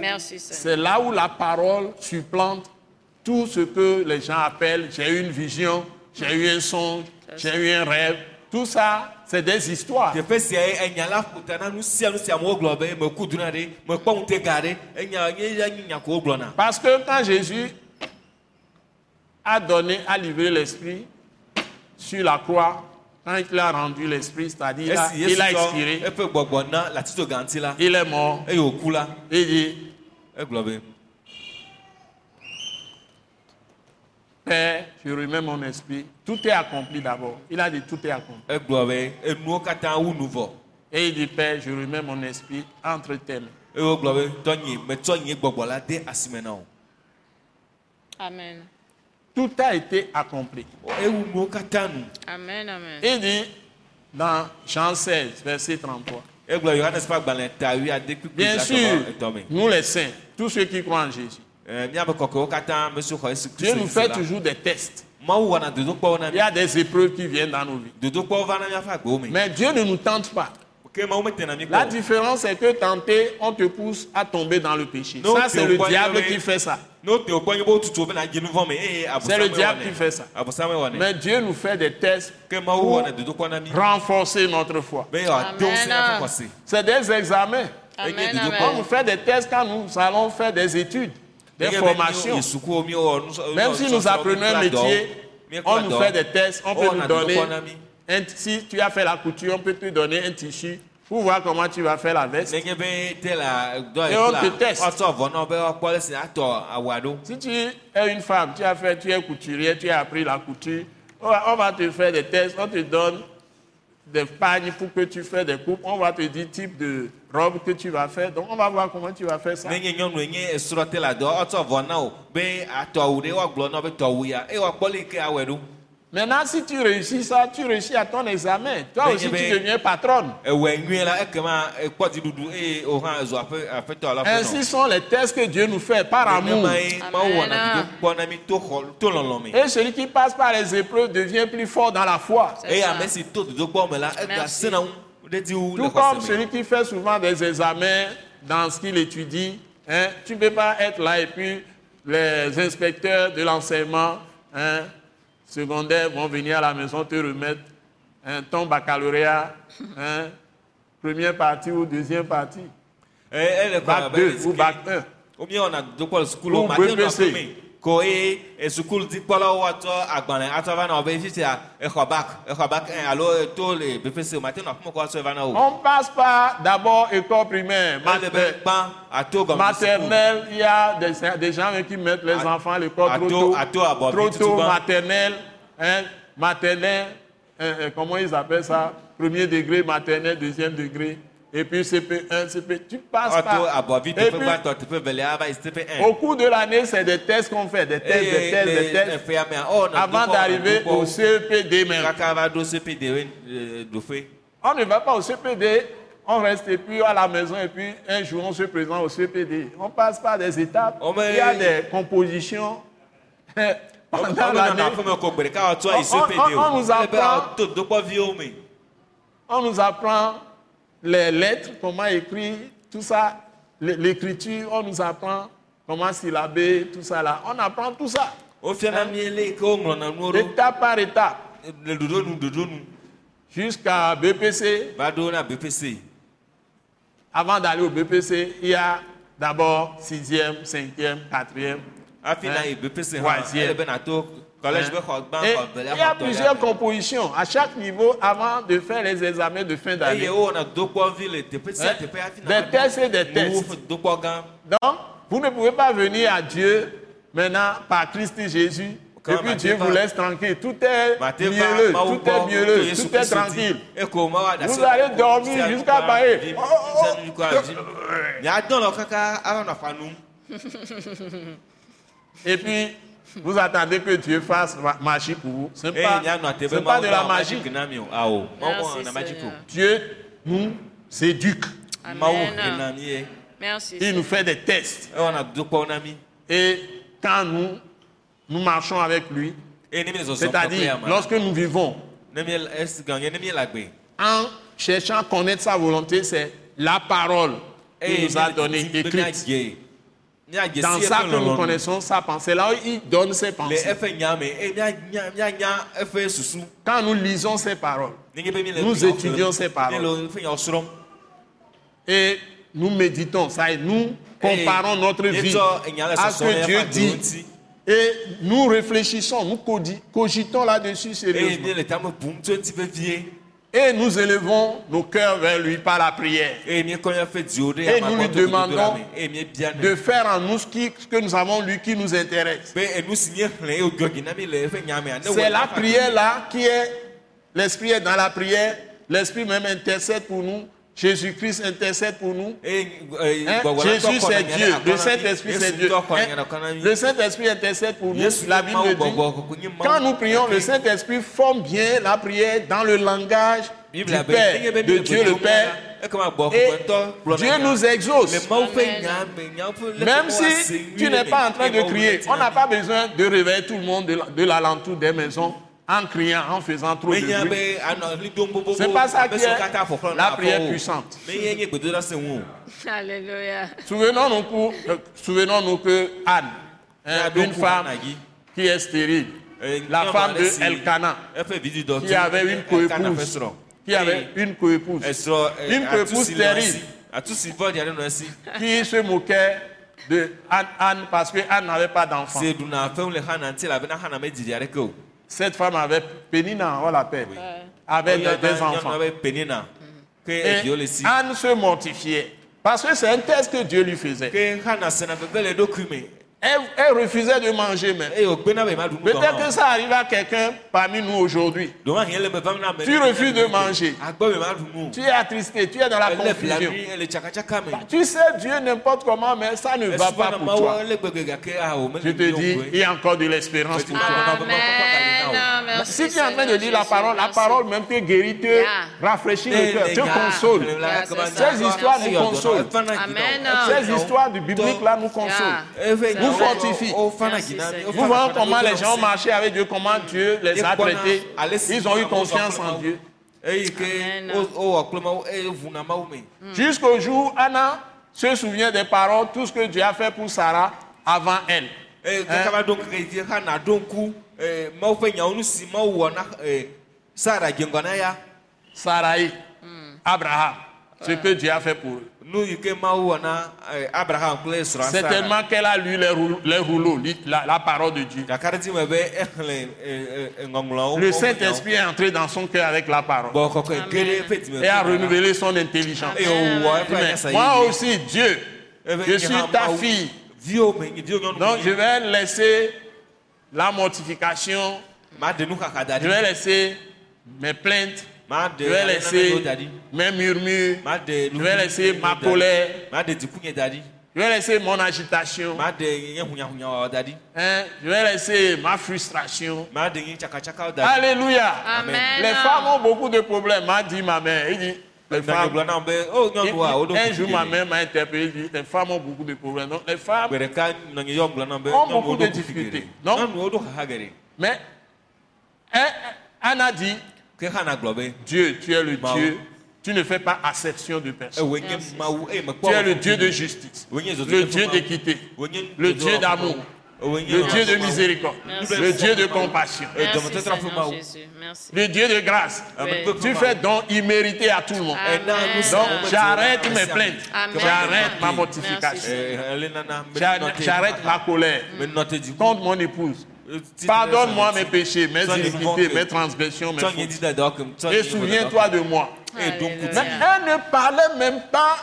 Merci. C'est là où la parole supplante tout ce que les gens appellent j'ai eu une vision, j'ai eu un songe, j'ai eu un rêve. Tout ça, c'est des histoires. Parce que quand Jésus a donné, a livré l'esprit sur la croix, quand il a rendu l'esprit, c'est-à-dire il il a expiré, il est mort, la il dit, egblɔ be Père, je remets mon esprit. Tout est accompli d'abord. Il a dit, tout est accompli. nu vɔ Et il dit, Père, je remets mon esprit entre tes mains. wo Amen. Tout a été accompli. nu Amen. Amen. Il dit dans Jean 16, verset 33. egblɔ yohanes ƒe agbalẽ ta wi ade kpikpi Bien sûr, nous les saints, tous ceux qui croient en Jésus, Eh, yesu Dieu nous fait toujours des tests. Il y a des épreuves qui viennent dans nos vies. Mais Dieu ne nous tente pas. La différence, c'est que tenter, on te pousse à tomber dans le péché. Ça, c'est le diable qui fait ça. me eye C'est le diable qui fait ça. Mais Dieu nous fait des tests pour renforcer notre foi. fɔ kɔse C'est des examens. Amen. On nous fait des tests quand nous allons faire des études, des formations. Même si nous apprenons un métier, on nous fait des tests, on peut Oh, nous donner. un- si tu as fait la couture, on peut te donner un tissu pour voir comment tu vas faire la veste. nenye be te la dɔ Et on te teste. Si tu es une femme, tu as fait, tu es couturière, tu as appris la couture, on va te faire des tests, on te donne des pagnes pour que tu fasses des coupes, on va te dire type de robe que tu vas faire. Donc on va voir comment tu vas faire ça. Maintenant, si tu réussis ça, tu réussis à ton examen. Toi Mais aussi, tu avait- deviens patronne. Ainsi sont les tests que Dieu nous fait par amour. Amen. Et celui qui passe par les épreuves devient plus fort dans la foi. C'est le Tout comme celui qui fait souvent des examens dans ce qu'il étudie. hein, tu ne peux pas être là et puis les inspecteurs de l'enseignement hein, secondaire vont venir à la maison te remettre hein, ton baccalauréat, hein, première partie ou deuxième partie, Eh, kɔ bac abe 2 esike- ou bac 1. womiyɔna dodokpɔ le sukulu Ou mate nu BPC. aƒe me ko eye esukulu dzikpɔlawo atsɔ agbalẽ atsɔ va na wo be fifia exɔ bak exɔ bak ɛ alo to le bpc o mate nu aƒe me ko atsɔ va na wo On passe par d'abord école primaire, gbã ato maternelle, il y a des, des gens qui mettent les enfants à l'école trop tôt- trop bas. maternelle, hein, maternelle, hein, hein, comment ils appellent ça? Premier degré, maternelle, deuxième degré. Et puis CP1, CP. Tu passes vi Et puis, au cours de l'année, c'est des tests qu'on fait, des tests, des tests, des tests, oh avant d'arriver au CPD même. eh, ɖoƒe On ne va pas au CPD, on reste puis à la maison et puis un jour on se présente au CPD. On passe par des étapes. Oh, Il y a des compositions. Pendant l'année, yi On- on- nous ele be apprend- on nous apprend les lettres, comment écrire, tout ça, l'écriture, on nous apprend comment syllaber, tout ça là. On apprend tout ça. Hein? Étape par étape. Jusqu'à BPC. BPC. Avant d'aller au BPC, il y a d'abord 6e, 5e, 4e. 3e il y a plusieurs compositions. À chaque niveau avant de faire les examens de fin d'année. Hein? Des tests et des tests. Donc, vous ne pouvez pas venir à Dieu maintenant par Christ Jésus. Et puis Dieu vous laisse tranquille. Tout est mielleux, tout est mielleux, tout est tranquille. Vous allez dormir jusqu'à num Et puis, vous attendez que Dieu fasse ma- magie pour vous. Ce n'est pas, mawu de la magie. magic na mi o awo mawu Merci, wɔ na magic o Seigneur. Dieu nous éduque. Amen. Merci. Il nous fait des tests. mi Et quand nous, nous marchons avec lui, c'est-à-dire lorsque nous vivons en cherchant à connaître sa volonté, c'est la parole qu'il nous a donnée, écrite. Dans ça que nous connaissons sa pensée, là où il donne ses pensées. susu Quand nous lisons ses paroles Nous étudions ces paroles. et nous méditons, ça et nous comparons notre vie à ce que Dieu dit et nous réfléchissons, nous cogitons là-dessus sérieusement. Et nous élevons nos cœurs vers lui par la prière. Et nous lui demandons De faire en nous ce, que nous avons lu qui nous intéresse. C'est la prière là qui est, l'Esprit est dans la prière, l'Esprit même intercède pour nous, Jésus-Christ intercède pour nous. eye eh, Hein, Jésus c'est Dieu, le. Saint-Esprit c'est Dieu. Hein? Le Saint-Esprit intercède pour nous. La Bible dit, quand nous prions, le. Saint-Esprit forme bien la prière dans le langage du Père, de Dieu le Père. Et Dieu nous exauce. Même si tu n'es pas en train de crier, on n'a pas besoin de réveiller tout le monde de l'alentour des maisons en criant, en faisant trop de bruit. bobobo C'est pas ça qui est la prière puissante. Alléluia. Souvenons-nous, pour- euh, souvenons-nous que Anne, hein, une femme qui est stérile, Eh, la femme de Elkana, qui avait une coépouse, qui avait une coépouse, eh, une coépouse stérile. qui se moquait de Anne, Anne parce que Anne n'avait pas d'enfant. Cette femme avait, Pénina, on l'appelle, avait des, Woyɔna des enfants. be Penina ke Et Anne se mortifiait. Parce que c'est un test que Dieu lui faisait. Elle, elle refusait de manger même. Peut-être que ça arrive à quelqu'un parmi nous aujourd'hui. Tu refuses de manger. Tu es attristé, tu es dans la confusion. Tu sais Dieu n'importe comment, mais ça ne va pas pour toi. gake awo Je te dis, il y a encore de l'espérance pour toi. Amen. Si tu es en train de dire la parole, la parole même te guérit, te Yeah. rafraîchit le Eh, cœur, te console. Yeah. Ces histoires nous consolent. Amen. Ces histoires du biblique là nous consolent. Yeah. Nous Seigneur. Nous voyons comment les gens ont marché avec Dieu, comment Dieu les a traités. Ils ont eu confiance en Dieu. Jusqu'au jour où Anna se souvient des paroles, tout ce que Dieu a fait pour Sarah avant elle. eye kaka va ɖo ŋkeke dzi hana ɖo ŋku eh, mawu ƒe nyawo nu si mawu wɔ na eh, sara dze ŋgɔ na ya Sarai, Abraham, ce que Dieu a fait pour eux. Eh, tellement qu'elle a lu les, rou- les rouleaux, la, la parole de Dieu. gaka ɖe dzi me be exlẽ eh, eh, ŋɔŋlɔwo Le Saint-Esprit est entré dans son cœur avec la parole. Et a renouvelé son intelligence. moi aussi, Dieu, je suis ta fille. Donc je vais laisser la mortification, je vais laisser mes plaintes, je vais laisser mes murmures, je vais laisser ma colère, je vais laisser mon agitation, hein, je vais laisser ma frustration. Alléluia. Amen. Les femmes ont beaucoup de problèmes, m'a dit ma mère. Il dit, les femmes, un jour ma mère m'a interpellé, dit, les femmes ont beaucoup de problèmes. Donc les femmes, Ont beaucoup nyɔnuwo de difficultés. Non. geɖe mais hein, Anna dit, Dieu, tu es le. Dieu, tu ne fais pas acception de personne. mekpɔ Tu es le Dieu de justice, le Dieu d'équité, le Dieu d'amour, le Dieu de miséricorde, Merci. le Dieu de compassion, Eh, Merci, Seigneur le Dieu de grâce. Oui. ƒe Tu fais don immérité à tout le monde. Amen. Donc j'arrête mes plaintes, j'arrête ma mortification, Eh, j'arrête ma colère. Contre mon épouse. Ti- Pardonne-moi mes péchés, mes iniquités, mes transgressions, mes fautes. Et souviens-toi de moi. Eh, donc. Mais elle ne parlait même pas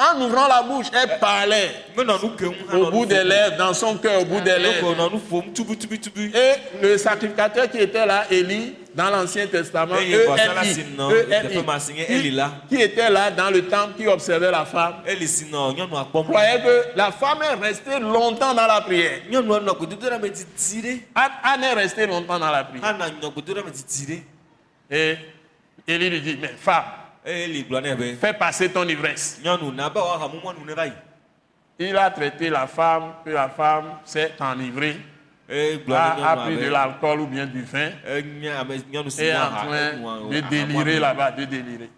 en ouvrant la bouche, elle parlait. Au bout des lèvres, dans son cœur, au bout des lèvres. Et le sacrificateur qui était là, Élie, dans l'Ancien Testament, qui, était là dans le temple, qui observait la femme, croyait que la femme est restée longtemps dans la prière. Anne est restée longtemps dans la prière. Et Élie lui dit, mais femme, Nɛ be fais passer ton ivresse. yi. Il a traité la femme, que la femme s'est enivrée, gblɔ a, a pris de l'alcool ou bien du vin, si et est en train enua- de délirer là-bas, de délirer.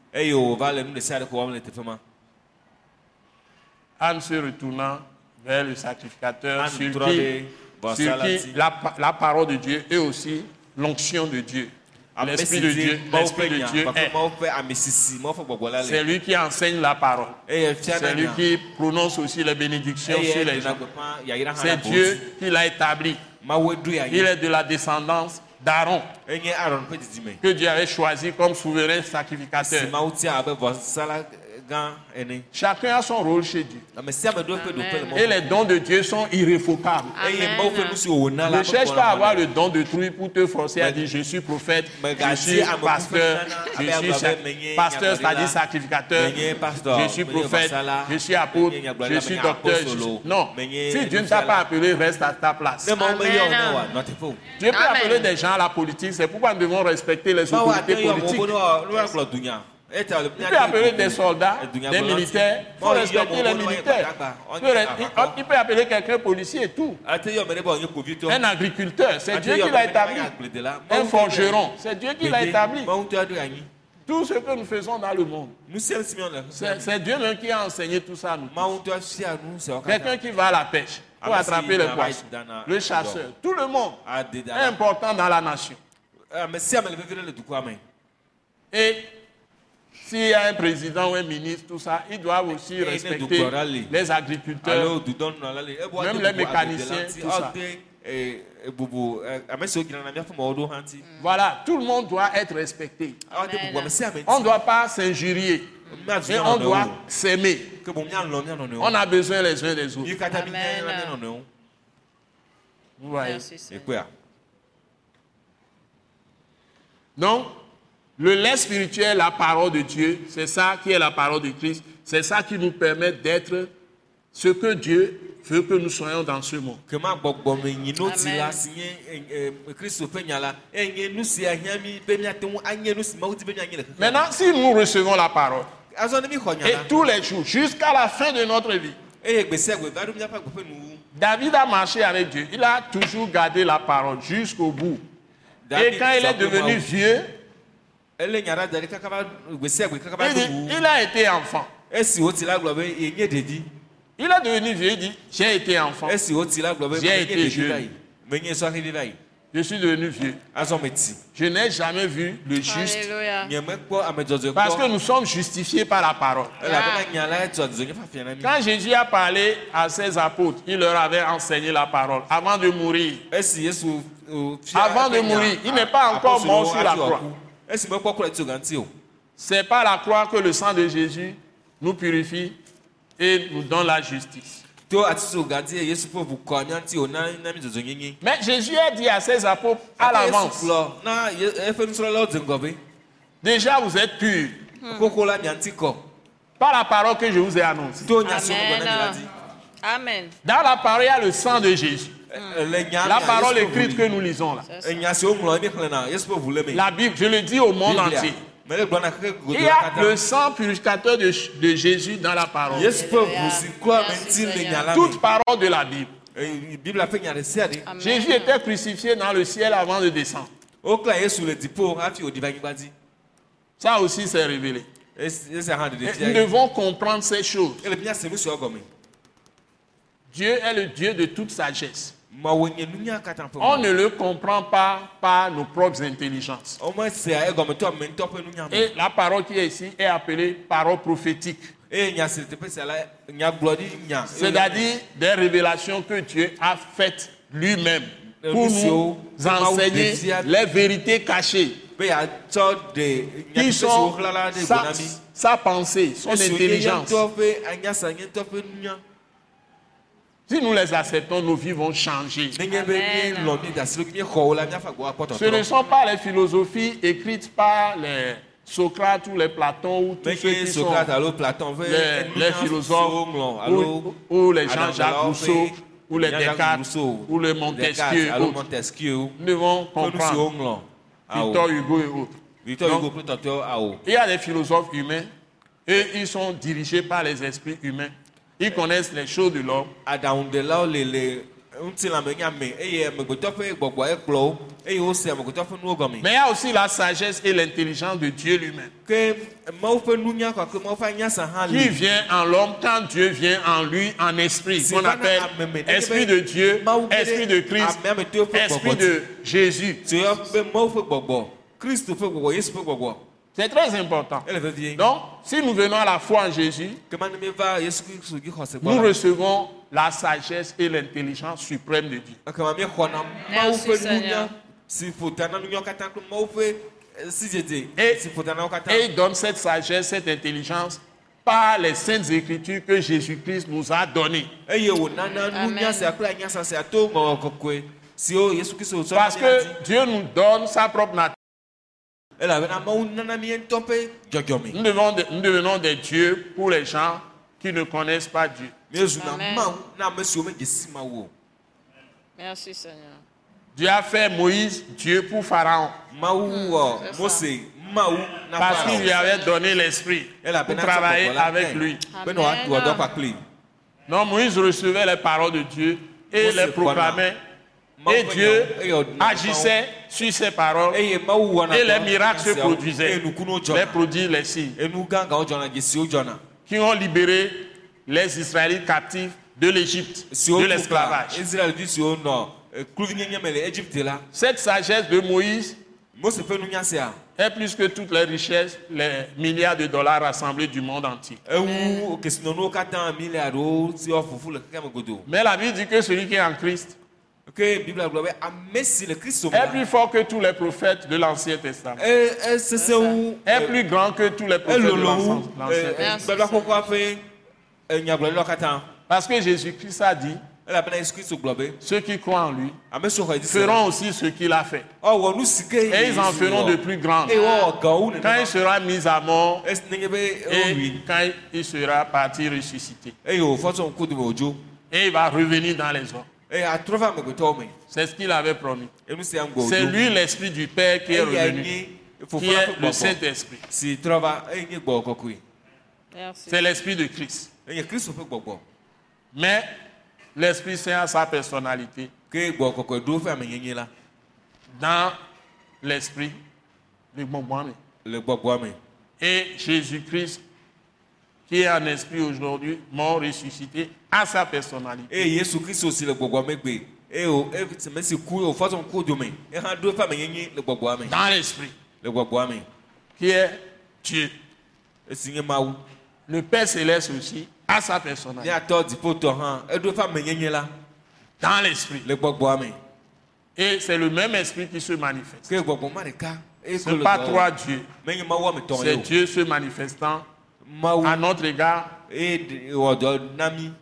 Anne se retournant vers le sacrificateur sur qui, sur qui la, la parole de Dieu et aussi l'onction de Dieu. L'Esprit de Dieu, l'Esprit de Dieu est. C'est lui qui enseigne la parole. Na C'est lui qui prononce aussi les bénédictions Eye sur les ɖena gens. C'est Dieu qui l'a établi. Il est de la descendance d'Aaron, que Dieu avait choisi comme souverain sacrificateur. Chacun a son rôle chez Dieu. Et les dons de Dieu sont Amen. La Ne cherche pas à avoir le don de truie pour te forcer à dire je suis prophète, je suis pasteur, je suis pasteur, c'est-à-dire sacrificateur, je suis prophète, je suis apôtre, je suis docteur. je apostolo, suis- Non, si Dieu ne t'a pas appelé, reste à ta place. Amen. Dieu peut appeler des gens à la politique, c'est pourquoi nous devons respecter les autorités politiques. Le Il peut appeler des soldats, des militaires, il faut respecter les militaires. Il peut, appeler quelqu'un policier et tout. Kpovitɔ. Un agriculteur, c'est Ate Dieu qui l'a établi. Un forgeron, c'est Dieu qui l'a établi. Tout ce que nous faisons dans le monde, le. c'est Dieu même qui a enseigné tout ça à nous. Quelqu'un qui va à la pêche pour Ah, mais attraper va dans- le chasseur, tout le monde est important dans la nation. Le le. Et s'il y a un président ou un ministre, tout ça, ils doivent aussi respecter les agriculteurs. Même les mécaniciens, tout ça. hã ŋuti. Voilà, tout le monde doit être respecté. Ame On ne doit pas s'injurier. Et on doit s'aimer. On a besoin les uns des autres. Amen. Vous voyez Donc, le lait spirituel, la parole de Dieu, c'est ça qui est la parole de Christ. C'est ça qui nous permet d'être ce que Dieu veut que nous soyons dans ce monde. Amen. eh, eh. Maintenant, si nous recevons la parole, et tous les jours, jusqu'à la fin de notre vie, nuwu David a marché avec Dieu. Il a toujours gardé la parole jusqu'au bout. Et quand il est devenu vieux, il, a été enfant. Il est devenu vieux, il dit, j'ai été enfant. J'ai été jeune. Je suis devenu vieux. Je n'ai jamais vu le juste. Alléluia. Parce que nous sommes justifiés par la parole. na mi Quand Jésus a parlé à ses apôtres, il leur avait enseigné la parole avant de mourir. fia Avant de mourir, il n'est pas encore mort sur la croix. Wòaku. esi mekpɔ kura tso ganti o C'est par la croix que le sang de Jésus nous purifie et nous donne la justice. Mais Jésus a dit à ses apôtres à l'avance, déjà vous êtes purs kɔ par la parole que je vous ai annoncée. Amen. Amen. Dans la parole, il y a le sang de Jésus. E- nya La parole écrite que nous lisons là. Me La Bible, je le dis au monde entier. Il y a le sang purificateur de, de Jésus dans la parole. Toute parole de la Bible. Amen. Jésus était crucifié dans le ciel avant de descendre. Ça aussi s'est révélé. Et nous devons comprendre ces choses. Dieu est le Dieu de toute sagesse. On ne le comprend pas par nos propres intelligences. Et la parole qui est ici est appelée parole prophétique. nya C'est-à-dire des révélations que Dieu a faites lui-même pour Nous enseigner les vérités cachées. Qui sont sa, sa pensée, son intelligence. ŋutɔ ƒe anyasa nye ŋutɔ ƒe nunya Si nous les acceptons, nos vies vont changer. Amen. Ce ne sont pas les philosophies écrites par les Socrate ou les Platons ou tous ceux qui sont les, les philosophes ou, ou les Jean-Jacques Rousseau ou les Descartes ou les Montesquieu. nu siwo comprendre ŋlɔ Victor awo Hugo et autres. Victor Donc, Hugo kple tɔtɔwo awo Il y a des philosophes humains et ils sont dirigés par les esprits humains. Ils connaissent les choses de l'homme. Mais il y a aussi la sagesse et l'intelligence de Dieu lui-même qui vient en l'homme quand Dieu vient en lui en esprit. Qu'on appelle esprit nenye de Dieu, esprit de Christ, ƒe esprit de Jésus. C'est très important. Donc, si nous venons à la foi en Jésus, nous recevons la sagesse et l'intelligence suprême de Dieu. Merci, Seigneur. Et- il donne cette sagesse, cette intelligence par les saintes écritures que Jésus-Christ nous a données. Parce que Dieu nous donne sa propre nature. Nous devenons, nous devenons des dieux pour les gens qui ne connaissent pas Dieu. Amen. Merci Seigneur. Dieu a fait Moïse Dieu pour Pharaon mawu na parce qu'il lui avait donné l'esprit pour travailler avec lui. Non, Moïse recevait les paroles de Dieu et les proclamait. Et Dieu agissait sur ces paroles. Et les miracles se produisaient. Les prodiges, les signes, qui ont libéré les Israélites captifs de l'Égypte, de l'esclavage. la Cette sagesse de Moïse est plus que toutes les richesses, les milliards de dollars rassemblés du monde entier. godo Mais la Bible dit que celui qui est en Christ le est plus fort que tous les prophètes de l'Ancien Testament. e- esesẽ wu Est plus grand que tous les prophètes de l'Ancien Testament. Parce que Jésus-Christ a dit ceux qui croient en lui la feront aussi ce qu'il a fait. ke Et ils en feront de plus wɔwɔ gawo Quand il sera mis à mort et quand il sera parti ressuscité. Et il va revenir dans les hommes. Me C'est ce qu'il avait promis. C'est lui l'Esprit du Père qui est revenu, qui est le Saint-Esprit. C'est l'Esprit de Christ. Mais l'Esprit Saint a sa personnalité. Dans l'Esprit, le Et Jésus-Christ, qui est un esprit aujourd'hui, mort, ressuscité, a sa personnalité. eye yesu kristu si le Dans l'esprit, qui est Dieu. Le Père céleste aussi a sa personnalité. Dans l'esprit. Et c'est le même esprit qui se manifeste. Ce n'est pas trois dieux. C'est Dieu se manifestant à notre égard, mí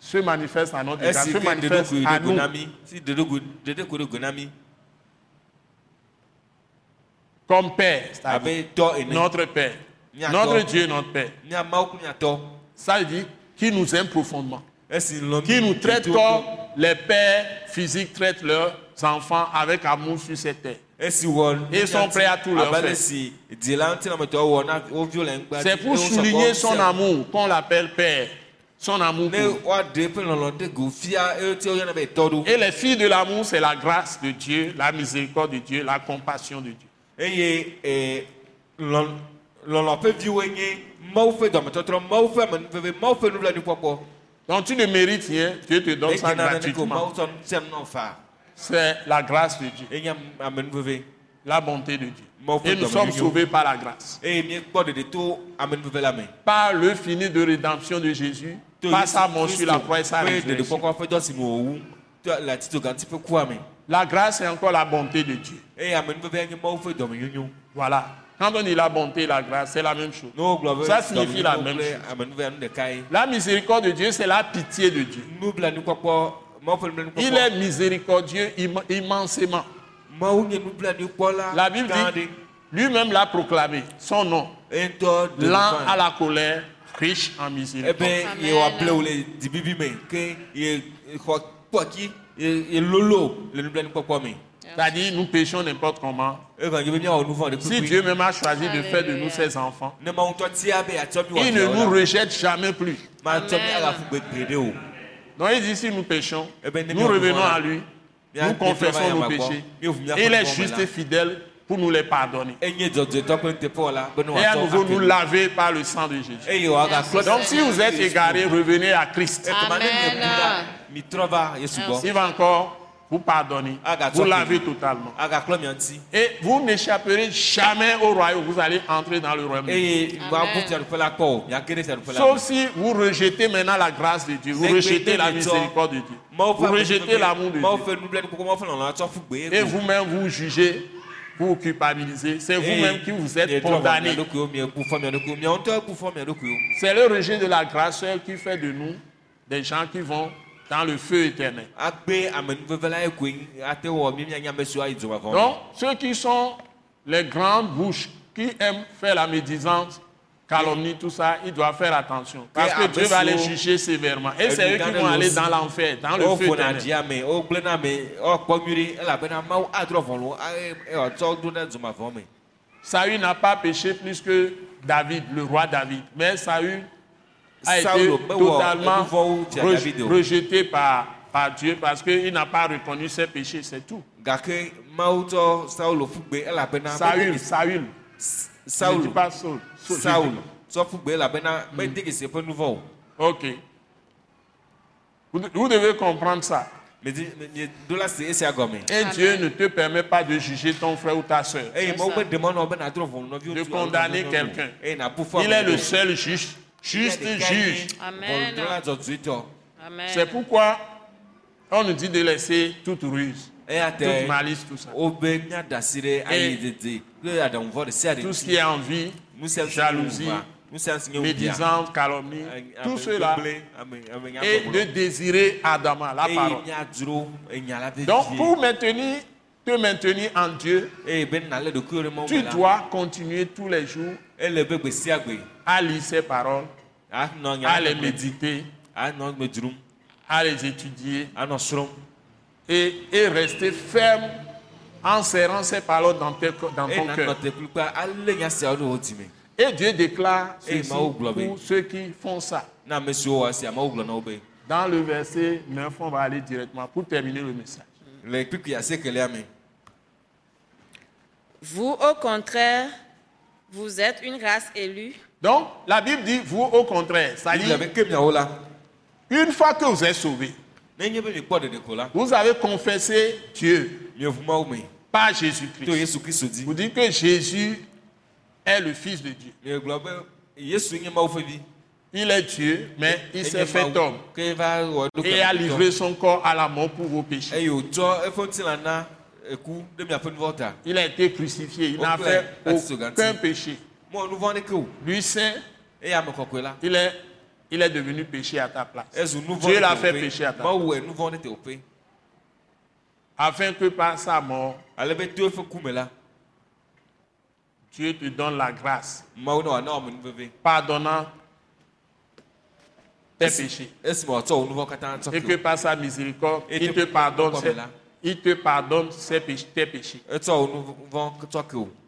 se manifeste à notre égard, esi se manifeste à nous comme Père, notre Père. Notre. Dieu, notre Père. Ça veut dire qui nous aime profondément. lɔ qui nous traite comme les pères physiques traitent leurs enfants avec amour sur cette terre. Ils sont prêts à tout leur faire. viwo le ŋgba C'est pour souligner son amour qu'on l'appelle père. Son amour pour. ɖo Et les filles de l'amour, c'est la grâce de Dieu, la miséricorde de Dieu, la compassion de Dieu. eh, Donc tu ne mérites rien, Dieu te donne ça gratuitement. C'est la grâce de Dieu, la bonté de Dieu. Et nous sommes sauvés par la grâce. Par le fini de rédemption de Jésus, par sa mort sur la croix et sa résurrection. La grâce est encore la bonté de Dieu. Voilà. Quand on dit la bonté et la grâce, c'est la même chose. Ça signifie la même ye La miséricorde de Dieu, c'est la pitié de Dieu. Il est miséricordieux im- immensément. La Bible dit, lui-même l'a proclamé, son nom, lent à la colère, riche en miséricorde. C'est-à-dire, nous péchons n'importe comment. egɔdze be míawɔ nu vɔ ɖe Si Dieu même a choisi de faire de nous ses enfants, il ne nous rejette jamais plus. Amen. Donc il dit, si nous péchons, Eh ben, nous revenons à lui, nous confessons nos péchés. il est juste et fidèle pour nous les pardonner. Et à nouveau nous laver par le sang de Jésus. Donc si vous êtes égarés, revenez à Christ. Amen. Il va encore vous pardonner, Aga vous laver totalement. ŋuti Et vous n'échapperez jamais au royaume. Vous allez entrer dans le royaume. Sauf si vous rejetez maintenant la grâce de Dieu, vous rejetez la miséricorde de Dieu, vous rejetez l'amour de Dieu. Et vous-même vous jugez, vous vous culpabilisez. C'est vous-même qui vous êtes condamné. C'est le rejet de la grâce qui fait de nous des gens qui vont dans le feu éternel. dzomavɔ me Donc, ceux qui sont les grandes bouches, qui aiment faire la médisance, calomnie, tout ça, ils doivent faire attention. Parce que Dieu va les juger sévèrement. Et c'est eux qui vont aller dans l'enfer, dans le feu wofona éternel. dzomavɔ me Saül n'a pas péché plus que David, le roi David. Mais Saül a été totalement rejeté par, par Dieu parce qu'il n'a pas reconnu ses péchés, c'est tout. Saül, Saül. Je ne pas Saul. Ƒe nuvɔ o Ok. Vous, vous devez comprendre ça. Et Dieu ne te permet pas de juger ton frère ou ta soeur. nɔviwo De condamner quelqu'un. fɔ Il est le seul juge, juste juge. Amen. C'est pourquoi on nous dit de laisser toute ruse, toute malice, tout ça. ɖe Tout ce qui est envie, jalousie, médisance, calomnie, tout cela, et de désirer ardemment la parole. Donc, pour maintenir, te maintenir en Dieu, eye be nalé ɖokuiwo ɖe Mawu tu dois continuer tous les jours à lire ces paroles, nya à les méditer, dzrom à les étudier. Srɔ̃m et, et rester ferme en serrant ces paroles dans, tes ton cœur. Et Dieu déclare ceci pour ceux qui font ça. Dans le verset 9, on va aller directement pour terminer le message. le kpikpi asiekelia me Vous, au contraire, vous êtes une race élue, Donc, la Bible dit, vous au contraire, ça dit, une fois que vous êtes sauvés, vous avez confessé Dieu par Jésus-Christ. Vous dites que Jésus est le Fils de Dieu. Il est Dieu, mais il s'est fait homme. et a livré son corps à la mort pour vos péchés. Il a été crucifié, il n'a fait aucun péché. Lui la il est, il est devenu péché à ta place. Dieu l'a fait péché à ta ɖe teƒe Afin que par sa mort, Dieu te donne la grâce, nuveve pardonnant tes péchés. Et que par sa miséricorde, il te pardonne. Il te pardonne ses tes péchés.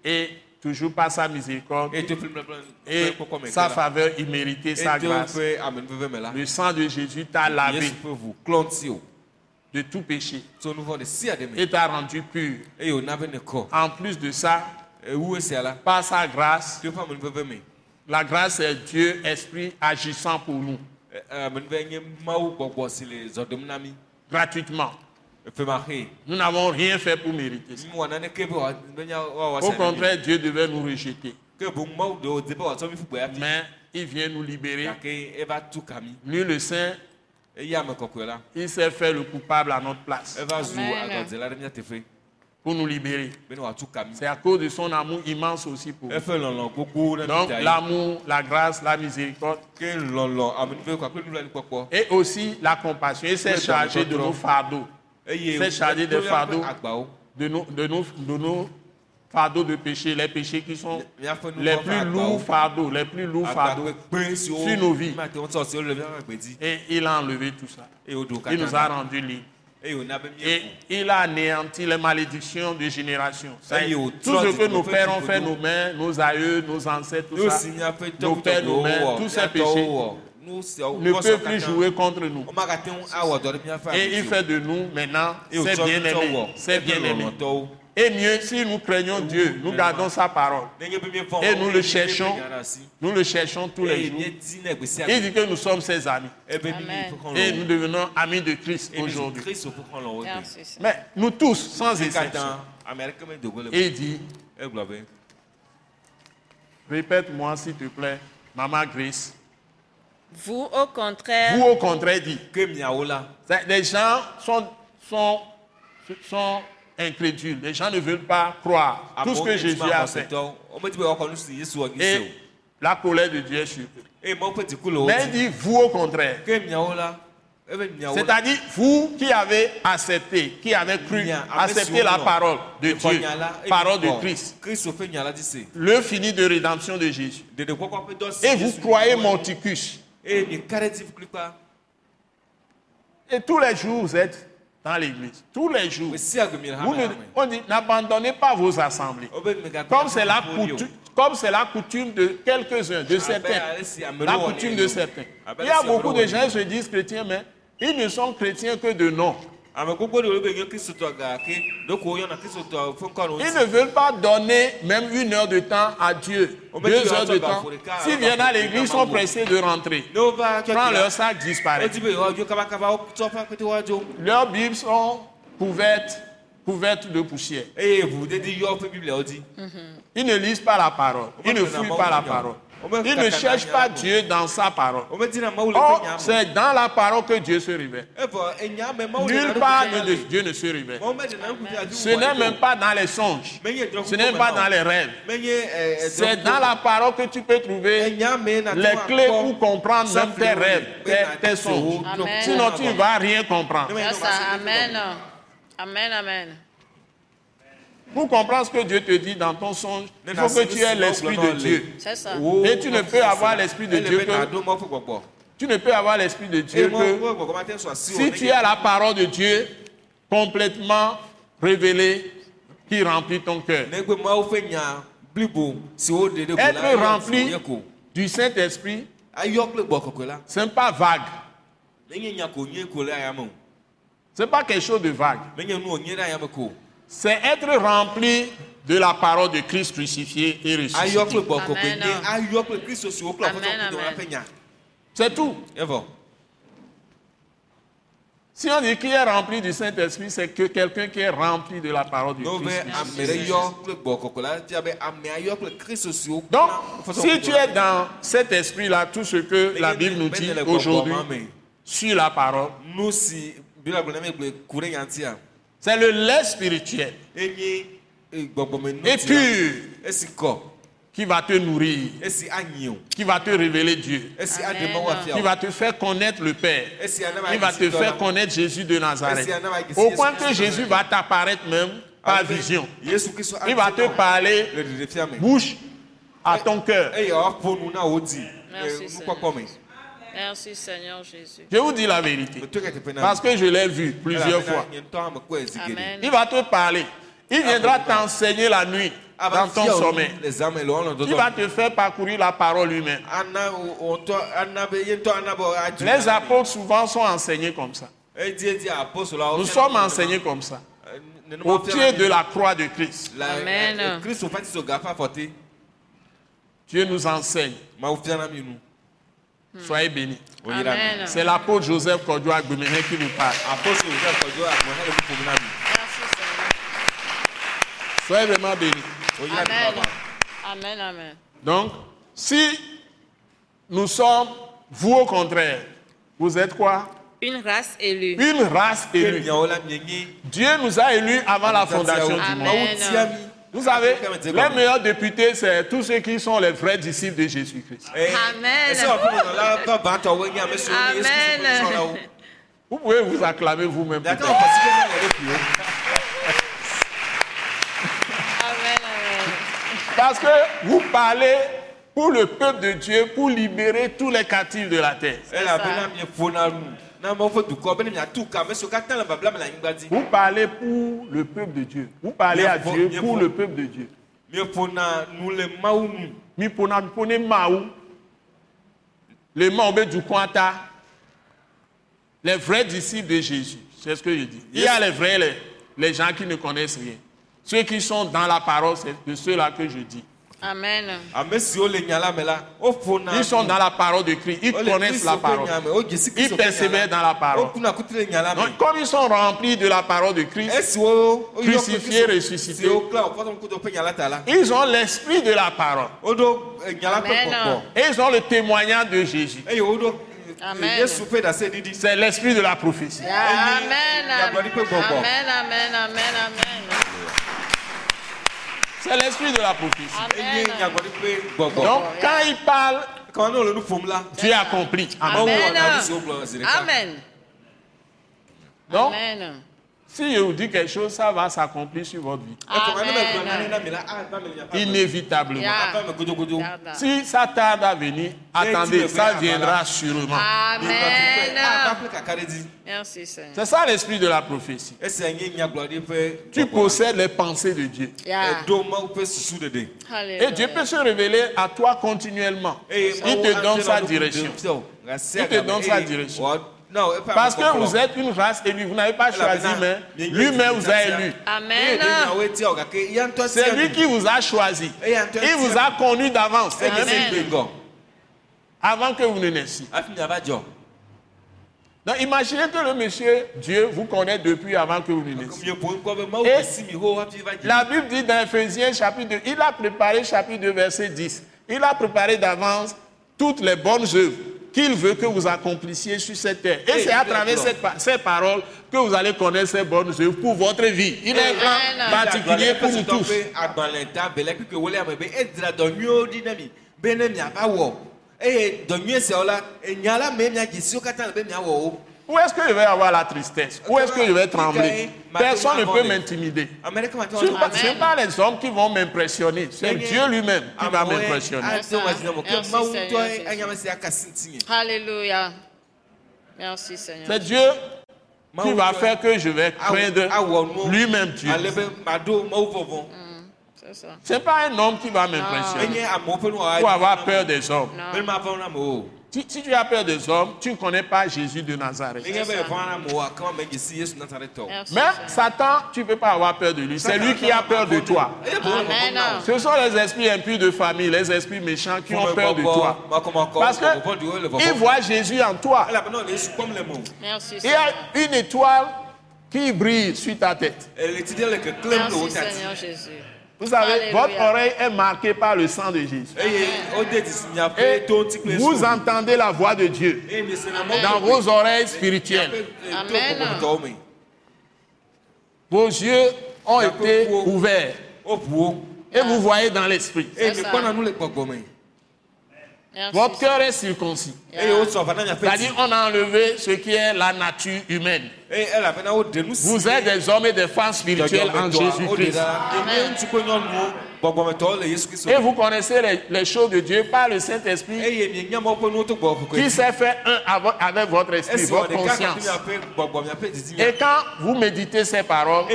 Et toujours par sa miséricorde et ke sa faveur imméritée, sa grâce. Le sang de Jésus t'a lavé de tout péché. Et t'a rendu pur. En plus de ça, par sa grâce, la grâce est Dieu, Esprit agissant pour nous. E- na mi gratuitement. Nous n'avons rien fait pour mériter ça. Au contraire, Dieu devait nous rejeter. Mais il vient nous libérer. Lui, le Saint, il s'est fait le coupable à notre place Amen. pour nous libérer. C'est à cause de son amour immense aussi pour nous. Donc l'amour, la grâce, la miséricorde nublanuikpɔkpɔ et aussi la compassion. Il s'est chargé de nos fardeaux, C'est chargé de wòdo fardeau. míaƒe agbawo de nos, de nos, de nos fardeaux de péché, les péchés qui sont les plus lourds fardeaux, les plus lourds fardeaux. sur nos vies. Et il a enlevé tout ça. Il nous a katã rendus libres. Et il a anéanti les malédictions de génération. Ça y est, Et au tout ce que nos pères ont fait, nos mères, nos aïeux, nos ancêtres, tout ça, nos pères, nos mères, wɔ tous ces péchés siawo ne siawo plus jouer contre nous. Et il fait de nous maintenant ses bien-aimés. Ses bien-aimés. Et mieux, si nous craignons Dieu, nous gardons sa parole. Et nous le cherchons. Nous le cherchons tous les jours. Il dit que nous sommes ses amis. Amen. ƒe xɔlɔ̃wo. Et nous devenons amis de Christ Et nous aujourd'hui. Seigneur. Mais nous tous, sans exception. Et il dit, be répète-moi s'il te plaît, Maman Grace. Vous, au contraire, Vous, au contraire, dit. ke miawo la C'est- Les gens sont, sont, sont incrédules. Les gens ne veulent pas croire tout ce que Jésus a fait. Et la colère de Dieu est sur eux. wo Mais il dit, vous, au contraire. miawo la C'est-à-dire, vous qui avez accepté, qui avez cru, accepté la parole de Dieu, parole de Christ, le fini de rédemption de Jésus. Et vous croyez Monticus. Et tous les jours, vous êtes dans l'église. Tous les jours. Vous ne- on dit, n'abandonnez pas vos assemblées. wobe megakpɔ Comme c'est la, coutume, comme c'est la coutume de quelques-uns, de certains. ale si ame La coutume de certains. Abe Il y a beaucoup de gens qui se disent chrétiens, mais ils ne sont chrétiens que de nom. Ils ne veulent pas donner même une heure de temps à Dieu. Deux heures de temps, S'ils viennent à l'église, ils sont pressés de rentrer. Quand leur sac disparaît. ƒe akpete woadzo Leurs Bibles sont couvertes, couvertes de poussière. dzi Ils ne lisent pas la parole. Ils ne fouillent pas la parole. Il ne cherche pas Dieu dans sa parole. Or, me c'est dans la parole que Dieu se révèle. mawu le Nulle part de. Dieu ne se révèle. Ce n'est même pas dans les songes. Ce n'est pas dans les rêves. ɛ, C'est dans la parole que tu peux trouver les clés pour comprendre même tes rêves, tes, tes songes. Sinon, tu ne vas rien comprendre. Amen. Amen, amen. Pour comprendre ce que Dieu te dit dans ton songe, il faut que tu aies l'esprit de Dieu. C'est ça. Et tu ne peux avoir l'esprit de Dieu que tu ne peux avoir l'esprit de Dieu que si tu as la parole de Dieu complètement révélée qui remplit ton cœur. Être rempli du Saint-Esprit, ce n'est pas vague. Ce n'est pas quelque chose de vague. C'est être rempli de la parole de Christ crucifié et ressuscité. C'est tout. Si on dit qui est rempli du Saint-Esprit, c'est que quelqu'un qui est rempli de la parole be Christ. Donc, si tu es dans cet esprit-là, tout ce que la Bible nous dit aujourd'hui sur la parole, c'est le lait spirituel. Et pur qui va te nourrir, qui va te révéler Dieu, Amen. qui va te faire connaître le Père, qui va te faire connaître Jésus de Nazareth. Au point que Jésus va t'apparaître même par vision. Il va te parler le ɖeɖefia me bouche à ton cœur. Merci, Merci, Seigneur Jésus. Je vous dis la vérité. Parce que je l'ai vu plusieurs fois. Amen. Il va te parler. Il viendra t'enseigner la nuit ava dans ton fia wo sommeil. Il va te faire parcourir la parole be adu Les apôtres souvent sont enseignés comme ça. apostolawo Nous sommes enseignés comme ça. eh, nenema Au pied de la croix de Christ. Amen. eh, fɔte Dieu nous enseigne. mawu fia na mi nu Soyez bénis. C'est l'apôtre Joseph Kodjo Agbemehin qui nous parle. Soyez vraiment bénis. Amen. Amen, amen. Donc, si nous sommes, vous au contraire, vous êtes quoi? Une race élue. Une race élue. Dieu nous a élus avant la fondation du Amen. monde. Vous savez, les meilleurs députés, c'est tous ceux qui sont les vrais disciples de Jésus-Christ. Eh, Amen. Amen. nusrɔ̃lawo. Vous pouvez vous acclamer vous-même. Ɖokuiwo. Amen, amen. Parce que vous parlez pour le peuple de Dieu, pour libérer tous les captifs de la terre. Dzi Vous parlez pour le peuple de Dieu. Vous parlez à Dieu pour le peuple de Dieu. Mi pona pone maou. Du Kwanta. Les vrais disciples de Jésus. C'est ce que je dis. Il y a les vrais, les, les gens qui ne connaissent rien. Ceux qui sont dans la parole, c'est de ceux-là que je dis. Amen. Ils sont dans la parole de Christ. Ils wole connaissent la parole. si Ils persévèrent dans la parole. me Donc, comme ils sont remplis de la parole de Christ, esiwo woyɔ kple Crucifié, Kristo ressuscité. siwo kla wòƒe kudo ƒe nya la ta la ils ont l'esprit de la parole. eh, Amen. Et ils ont le témoignage de Jésus. eh, C'est l'esprit de la prophétie. Amen, amen, amen, amen. C'est l'esprit de la prophétie. gbɔgbɔ Donc, quand il parle, quand Dieu accomplit. Amen. ɖeka Amen. Donc, Amen. Si je vous dis quelque chose, ça va s'accomplir sur votre vie. Amen. nyaƒe me. Inévitablement. Yeah. Si ça tarde à venir, attendez, ça viendra sûrement. Amen. Merci, Seigneur. C'est ça l'esprit de la prophétie. Tu possèdes les pensées de Dieu. Yeah. Et Dieu peut se révéler à toi continuellement. Il te donne sa direction. il te donne sa direction. Parce que vous êtes une race élue, vous n'avez pas choisi, mais lui-même vous a élu. Amen. C'est lui qui vous a choisi. Il vous a connu d'avance, avant que vous ne naissiez. Donc imaginez que le monsieur Dieu vous connaît depuis avant que vous ne naissiez. Et- La Bible dit dans Ephésiens chapitre 2, il a préparé chapitre 2 verset 10. Il a préparé d'avance toutes les bonnes œuvres qu'il veut que vous accomplissiez sur cette terre. Et Et c'est à travers cette ces paroles que vous allez connaître ces bonnes œuvres pour votre vie. Il est un plan Amen. particulier pour nous tous. Où est-ce que je vais avoir la tristesse? Où est-ce que je vais trembler? Personne ne peut m'intimider. Ce ne sont pas- pas les hommes qui vont m'impressionner, c'est Dieu lui-même qui va m'impressionner. Alléluia. Merci Seigneur. C'est Dieu qui va faire que je vais craindre lui-même Dieu. ça. Ce n'est pas un homme qui va m'impressionner pour avoir peur des hommes. Si, tu as peur des hommes, tu ne connais pas Jésus de Nazareth. Même. Satan, tu ne peux pas avoir peur de lui. C'est lui qui a peur de toi. Amen. Ce sont les esprits impurs de famille, les esprits méchants qui ont peur de toi. Parce qu'ils voient Jésus en toi. Il y a une étoile qui brille sur ta tête. Merci Seigneur Jésus. Vous savez, Alléluia. votre oreille est marquée par le sang de Jésus. Et ŋuti kple vous entendez la voix de Dieu mɔ dans vos oreilles spirituelles. Amen. Vos yeux ont été ouverts et vous voyez dans l'esprit. eye C'est ça. miekpɔna nu le gbɔgbɔ me Merci. Votre cœur est circoncis. C'est-à-dire, on a enlevé ce qui est la nature humaine. Vous êtes des hommes et des femmes spirituels en Jésus-Christ. Et vous connaissez les, les choses de Dieu par le Saint-Esprit qui s'est fait un avec, avec votre esprit, votre conscience. Et quand vous méditez ces paroles,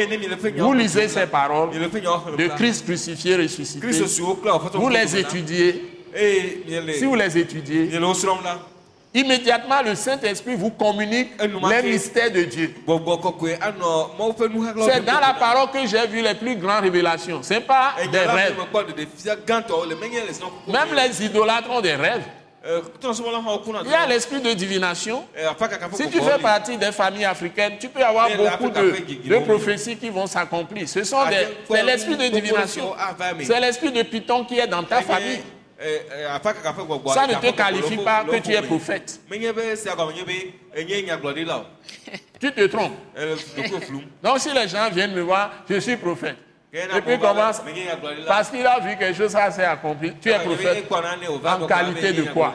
vous lisez ces paroles de Christ crucifié, ressuscité, vous les étudiez. Si vous les étudiez, immédiatement le Saint-Esprit vous communique les mystères de Dieu. nuxaxlawo C'est dans la parole que j'ai vu les plus grandes révélations. Ce n'est pas des rêves. Même les idolâtres ont des rêves. wokuna Il y a l'esprit de divination. Si tu fais partie des familles africaines, tu peux avoir beaucoup de, prophéties qui vont s'accomplir. Ce sont des, Avec c'est l'esprit de divination. C'est l'esprit de Python qui est dans ta famille. Ƒe gbɔgbɔ Ça ne te qualifie pas que tu es prophète. Tu te trompes. flum Donc si les gens viennent me voir, je suis prophète. Et puis commence, parce qu'il a vu quelque chose, ça s'est accompli. Tu es prophète. En qualité de quoi?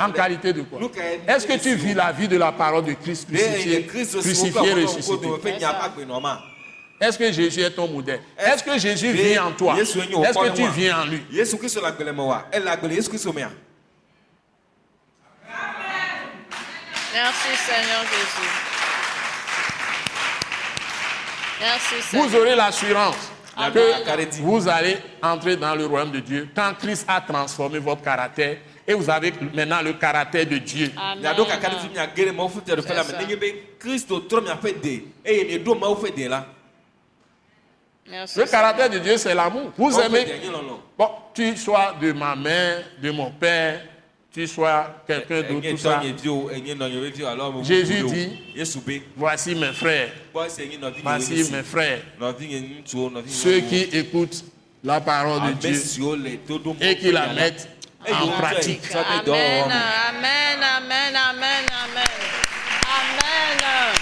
En qualité de quoi? Est-ce que tu vis la vie de la parole de Christ crucifié, crucifié, ressuscité? Est-ce que Jésus est ton modèle? Est-ce que Jésus vit en toi? Est-ce que tu vis en lui? Merci Seigneur Jésus. Merci Vous aurez l'assurance Amen. que vous allez entrer dans le royaume de Dieu quand Christ a transformé votre caractère et vous avez maintenant le caractère de Dieu. miaɖo kaka Merci. Le caractère de Dieu, c'est l'amour. Vous aimez, bon, tu sois de ma mère, de mon père, tu sois quelqu'un d'autre, enye tout ça. tɔnyeviwo enye nɔnyeviwo alo ame Jésus dit, Voici mes frères, voici mes frères, ceux qui écoutent la parole de Dieu et qui la mettent en pratique. amen, amen, amen, amen. Amen.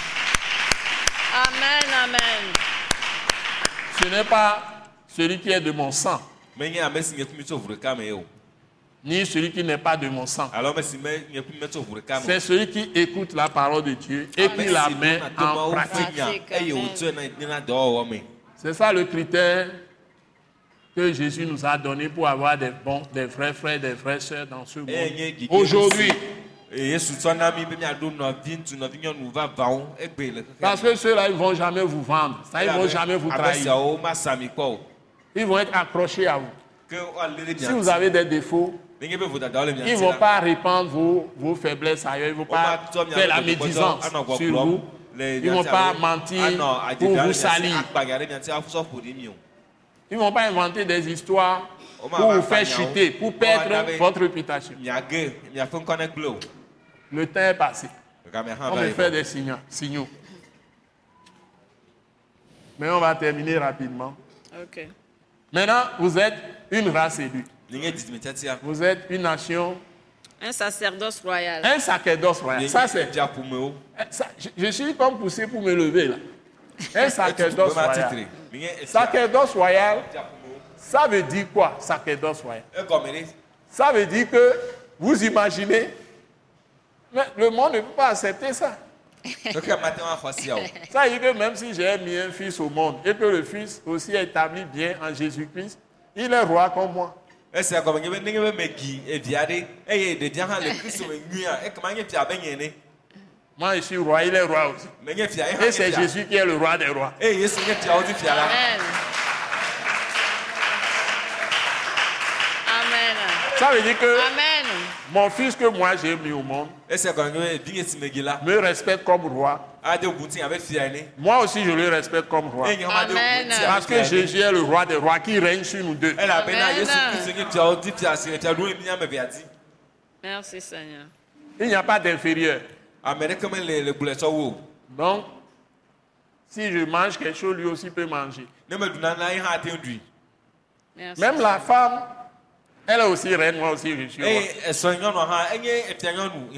Amen, amen. Ce n'est pas celui qui est de mon sang, menye ame si nye ƒumi tso ʋu ɖeka me o ni celui qui n'est pas de mon sang. me C'est celui qui écoute la parole de Dieu et qui la met en pratique. na dɔwɔwɔ me C'est ça le critère que Jésus nous a donné pour avoir des bons, des vrais frères, des vraies sœurs dans ce nye monde. Aujourd'hui, Parce que ceux-là, ils ne vont jamais vous vendre. Ça, ils ne vont jamais vous trahir. Ils vont être accrochés à vous. Si vous avez des défauts, ils ne vont pas répandre vos, vos faiblesses ailleurs. Ils ne vont pas faire la médisance anɔ sur vous. Ils ne vont pas mentir anɔ pour vous salir. Ils ne vont pas inventer des histoires pour vous faire chuter, pour perdre votre réputation. Le temps est passé. On va me fait des signaux. signaux. Mais on va terminer rapidement. Ok. Maintenant, vous êtes une race élue. Vous êtes une nation, Un sacerdoce royal. un sacerdoce royal. Ça, c'est. ça, je, je suis comme poussé pour me lever là. Un sacerdoce royal. Sacerdoce royal, ça veut dire quoi, sacerdoce ɖe Ça veut dire que vous imaginez, mais le monde ne peut pas accepter ça. keke mate ŋu axɔ sia o Ça veut dire que même si j'ai mis un fils au monde et que le fils aussi est établi bien en Jésus-Christ, il est roi comme moi. esia gɔme nye be nenye be megi evia ɖe eye ɖevia hã le kristu me nyuia ekema nye fia be nye ne Moi, je suis roi, il est roi aussi. Et c'est Jésus qui est le roi des rois. Amen. Amen. Ça veut dire que Amen. mon fils que moi j'ai mis au monde me respecte comme roi. Moi aussi, je le respecte comme roi. Amen. Parce que Jésus est le roi des rois qui règne sur nous deux. Amen. Merci Seigneur. Il n'y a pas d'inférieur. Donc, si je mange quelque chose, lui aussi peut manger. Même la femme, elle est aussi reine, moi aussi je suis roi. yi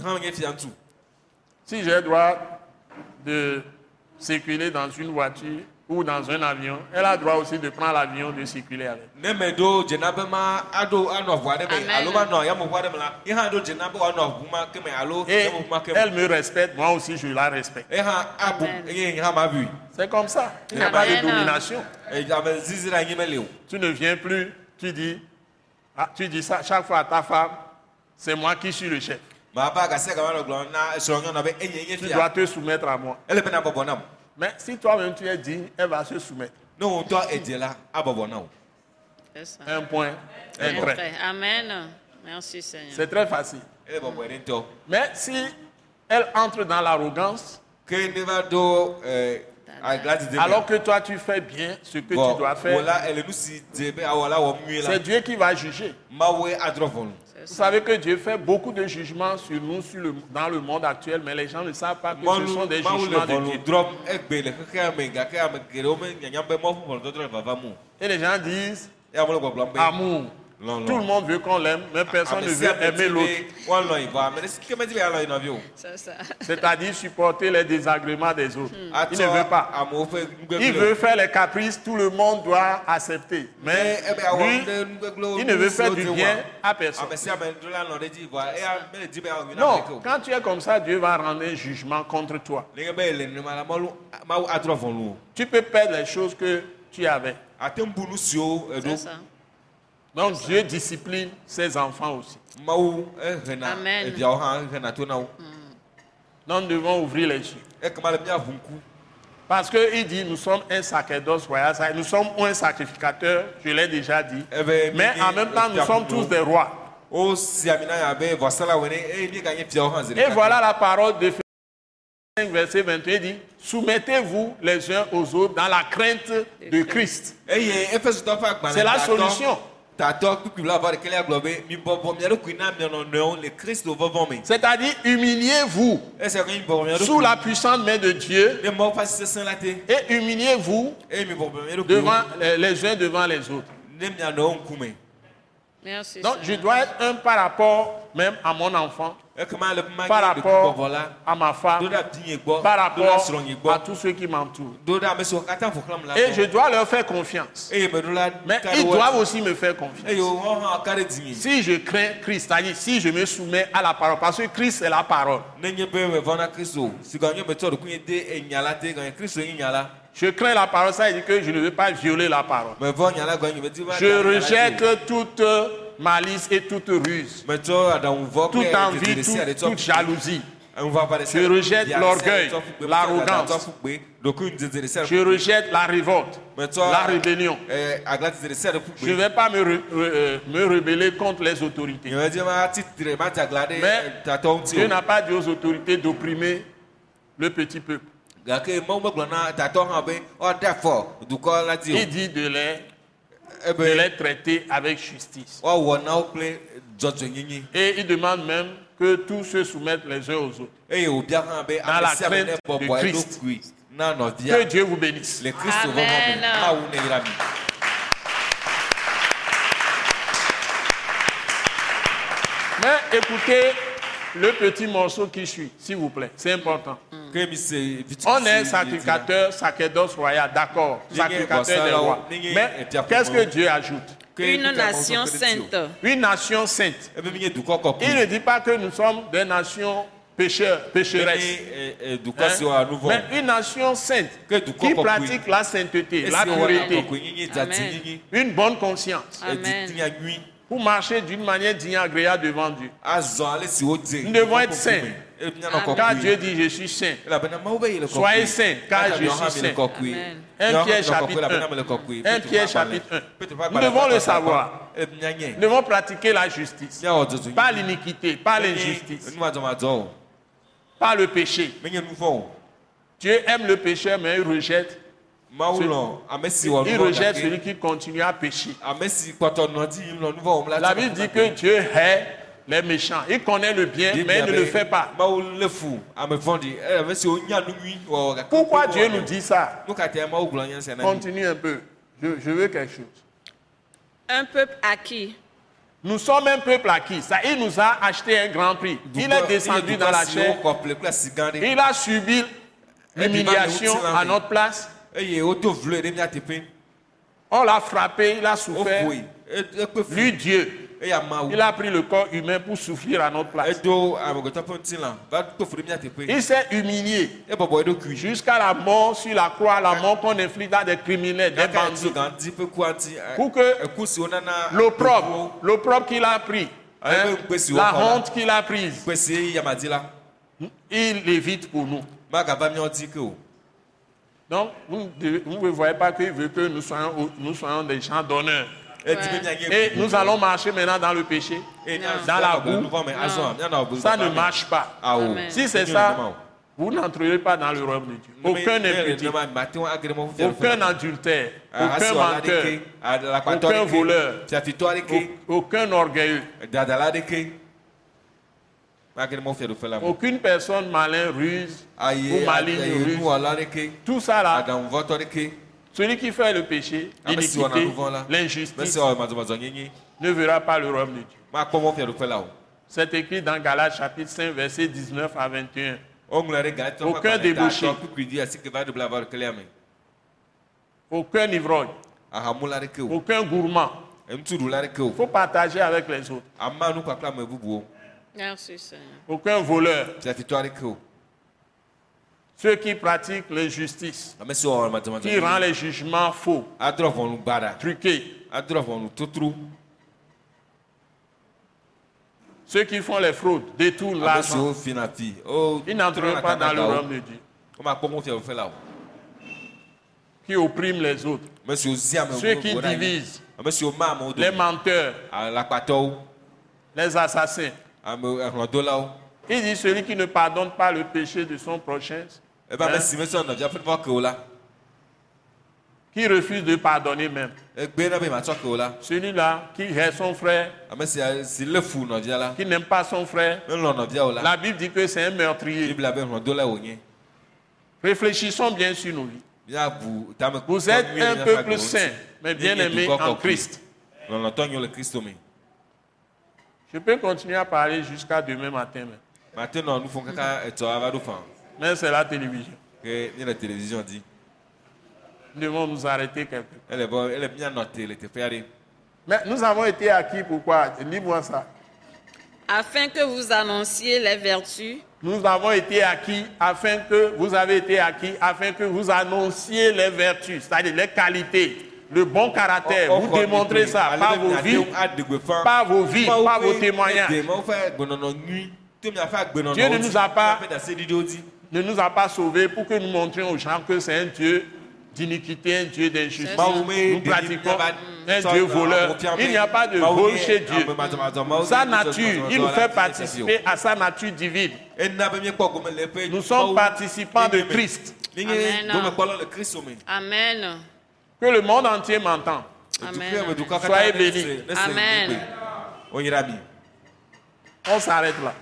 hã nye fia ŋutsu Si j'ai droit de circuler dans une voiture ou dans un avion, elle a droit aussi de prendre l'avion de circuler avec. Et elle me respecte, moi aussi je la respecte. C'est comme ça. Il n'y a pas de domination. Tu ne viens plus, tu dis, ah, tu dis ça chaque fois à ta femme, c'est moi qui suis le chef. ma ba gasi gama nɔ gblɔm na esrɔ̃ nyɔnua be enye nye Tu dois te soumettre à moi. Mais si toi-même tu es digne, elle va se soumettre. o C'est ça. Un point, un trait. Amen. Merci Seigneur. C'est très facile. Mais si elle entre dans l'arrogance, agladide alors que toi tu fais bien ce que tu dois faire, la c'est Dieu qui va juger. Vous savez que Dieu fait beaucoup de jugements sur nous sur le- dans le monde actuel, mais les gens ne savent pas que ce sont des jugements de Dieu. Et les gens disent eye Tout le monde veut qu'on l'aime, mais personne ne ame veut aimer l'autre. C'est-à-dire supporter les désagréments des autres. Il ne veut pas. ƒe Il veut faire les caprices, tout le monde doit accepter. Mais ebe awɔ lui, ɖe nugbegble il ne veut faire du bien à personne. awɔ na Non, quand tu es comme ça, Dieu va rendre un jugement contre toi. nenye be le nenema la mawu mawu adrɔ ʋɔnu o Tu peux perdre les choses que tu avais. nu siwo C'est ça. Donc Dieu discipline ses enfants aussi. ehena Amen. Donc nous devons ouvrir les yeux. ŋku Parce qu'il dit, nous sommes un sacerdoce royal, ça- nous sommes un sacrificateur, je l'ai déjà dit. ebe Mais en même temps, nous sommes tous des rois. o si ami na ya be vɔsala wene eye mi ganye fiawo hã zi Et voilà la parole de Philippiens 5, verset 21 il dit, soumettez-vous les uns aux autres dans la crainte de Christ. C'est la solution. C'est-à-dire, humiliez-vous mia sous la puissante main de Dieu. Et humiliez-vous ɖokui devant les, uns devant les autres. Merci Donc, je dois être un par rapport même à mon enfant, par nye rapport à ma femme, par rapport à tous ceux qui m'entourent. Et je dois leur faire confiance. la Mais ils doivent aussi me faire confiance. dzinye Si je crains Christ, c'est-à-dire si je me soumets à la parole, parce que Christ est la parole. Je crains la parole, ça veut dire que je ne veux pas violer la parole. Je rejette toute malice et toute ruse, toute envie, toute, jalousie. Je rejette l'orgueil, l'arrogance. Je rejette la révolte, la rébellion. eh, Je ne vais pas me, re- euh, me rebeller contre les autorités. Mais ŋuti Dieu n'a pas dit aux autorités d'opprimer le petit peuple. dzi Il o dit de les, de ebe les traiter avec justice. Et il demande même que tous se soumettent les uns aux autres. be Dans la crainte de Christ. Que Dieu vous bénisse. Amen. mi Mais écoutez le petit morceau qui suit, s'il vous plaît. C'est important. On est sacrificateur, sacerdoce royal, d'accord. Sacrificateur des rois. Mais qu'est-ce que. Dieu ajoute? Une nation sainte. Une nation sainte. kɔkɔe Il ne dit pas que nous sommes des nations pécheurs, pécheresses. Ene, dukɔ hein? Mais une nation sainte qui pratique la sainteté, la pureté, Amen. une bonne conscience, Amen. Pour marcher d'une manière digne et agréable devant Dieu. dze Nous devons être saints. Car Dieu dit, je suis saint. Soyez saints, car je suis saint. Amen. 1 Pierre chapitre 1. 1 Pierre chapitre 1. Nous devons le savoir. Nous devons pratiquer la justice. Pas l'iniquité, pas l'injustice, pas le péché. Dieu aime le pécheur, mais il rejette. Il rejette celui qui continue à pécher. la Bible dit que Dieu hait les méchants. Il connaît le bien, mais il ne le fait pas. Pourquoi wo Dieu wɔnɛ. nous dit ça? Continue un peu. Je, je veux quelque chose. Un peuple acquis, Nous sommes un peuple acquis. Ça, il nous a acheté un grand prix. Il est descendu dans la chair. Il a subi l'humiliation à notre place. On l'a frappé, il a souffert. ekpe fu Lui, Dieu, il a pris le corps humain pour souffrir à notre place. Il s'est humilié. Eɖokui jusqu'à la mort sur la croix, la mort qu'on inflige à des criminels, des bandits. Pour que L'opprobre, l'opprobre qu'il a pris, hein, la honte qu'il a prise, il l'évite pour nous. magava míawo dzi ke o Donc, vous ne, voyez pas qu'il veut que nous soyons, au- nous soyons des gens d'honneur. mianye Et nous allons marcher maintenant dans le péché. dans la boue. Ça ne marche pas. awo Amen. Si c'est ça, vous n'entrerez pas dans le royaume de Dieu. Aucun aucun adultère, aucun menteur, aucun voleur, aucun orgueilleux, aucune personne malin, ruse ou maligne, ruse. Tout ça là, celui qui fait le péché, wɔna l'iniquité, l'injustice, nyenye ne verra pas le royaume de Dieu. C'est écrit dans Galates chapitre 5, versets 19 à 21. woŋlɔ ɖe galatɔ ƒe Aucun me Aucun ivrogne, ahamula aɖeke o aucun gourmand. Il faut partager avec les autres. Merci Seigneur. Aucun voleur. Ceux qui pratiquent wɔ madzɔmadzɔ qui rend les jugements faux, truqués. Ceux qui font les fraudes, détournent ame l'argent. siwo fina fi o Ils n'entreront pas dans le royaume de Dieu. la Qui oppriment les autres. ame Ceux qui divisent. amewo Les menteurs, les assassins. Ame hlɔdolawo Il dit celui qui ne pardonne pas le péché de son prochain, ebe ame Hein? qui refuse de pardonner même. la Celui-là qui hait son frère, qui n'aime pas son frère, la Bible dit que c'est un meurtrier. Réfléchissons bien sur nos vies. Vous êtes un peuple saint, mais bien aimé en Christ. lɔlɔtɔ nyo le kristo me Je peux continuer à parler jusqu'à demain matin, ava ɖo fan mais c'est la télévision. le télévision di Nous devons nous arrêter quelque peu. ele bɔ ele mianɔ te le teƒe aɖe Mais nous avons été acquis pourquoi? Lis-moi ça. Afin que vous annonciez les vertus. Nous avons été acquis afin que vous avez été acquis afin que vous annonciez les vertus, c'est-à-dire les qualités, le bon caractère. Vous démontrez ça par vos vies, par vos vies, par vos témoignages. Dieu ne nous a pas- Ne nous a pas sauvés pour que nous montrions aux gens que c'est un Dieu d'iniquité, un Dieu d'injustice. Nous pratiquons un Dieu voleur. Il n'y a pas de vol chez Dieu. Sa nature, il nous fait participer à sa nature divine. Nous sommes participants de. Christ. Amen. Amen. Que le monde entier m'entend. Soyez bénis. Amen. On s'arrête là.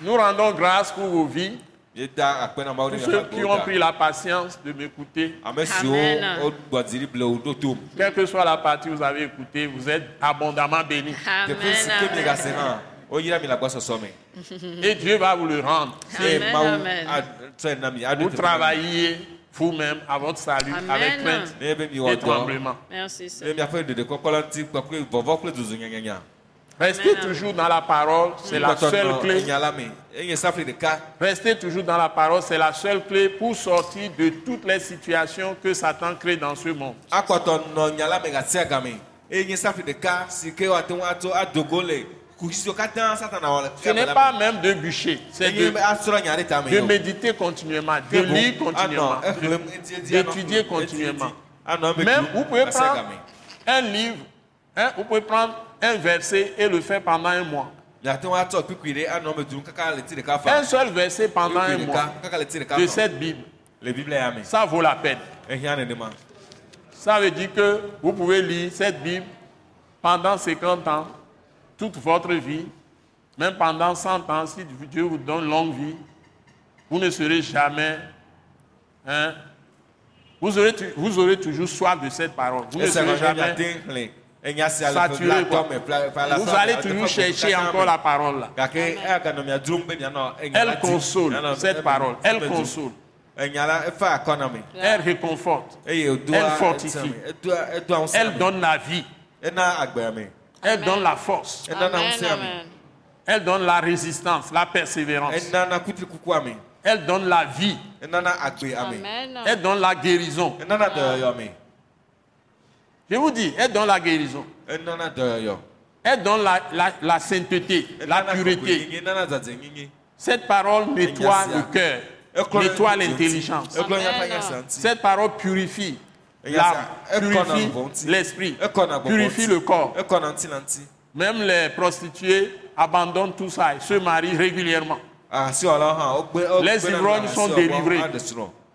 Nous rendons grâce pour vos vies. Tous ceux qui ont pris la patience de m'écouter, quelle que soit la partie que vous avez écoutée, vous êtes abondamment bénis. Et Dieu va vous le rendre. Amen, Vous travaillez vous-même à votre salut Amen. avec crainte et tremblement. Merci, Restez Amen. toujours dans la parole, c'est la seule clé. Restez toujours dans la parole, c'est la seule clé pour sortir de toutes les situations que Satan crée dans ce monde. Ce n'est pas même de bûcher, c'est de, de méditer continuellement, de lire continuellement, anɔ d'étudier continuellement. eme Même vous pouvez prendre un livre, hein, vous pouvez prendre un verset et le faire pendant un mois. Un seul verset pendant un mois de cette Bible, ça vaut la peine. Ça veut dire que vous pouvez lire cette Bible pendant 50 ans, toute votre vie, même pendant 100 ans, si Dieu vous donne longue vie, vous ne serez jamais... hein, vous, aurez, vous aurez toujours soif de cette parole. Vous ne serez jamais... saturé, quoi. Vous allez toujours chercher encore la parole là. be mianɔ enya Elle console, cette eme- parole. Elle console. Elle réconforte. Elle fortifie. Elle donne la vie. Elle donne la force. Amen. Elle donne la résistance, la persévérance. Elle donne la vie. Amen. Elle donne la guérison. Je vous dis, elle donne la guérison. Elle donne la, la- la sainteté, la pureté. Cette parole nettoie le cœur, nettoie l'intelligence. Cette parole purifie l'âme, purifie l'esprit, purifie le corps. Même les prostituées abandonnent tout ça et se marient régulièrement. wogbe Les ivrognes sont délivrés.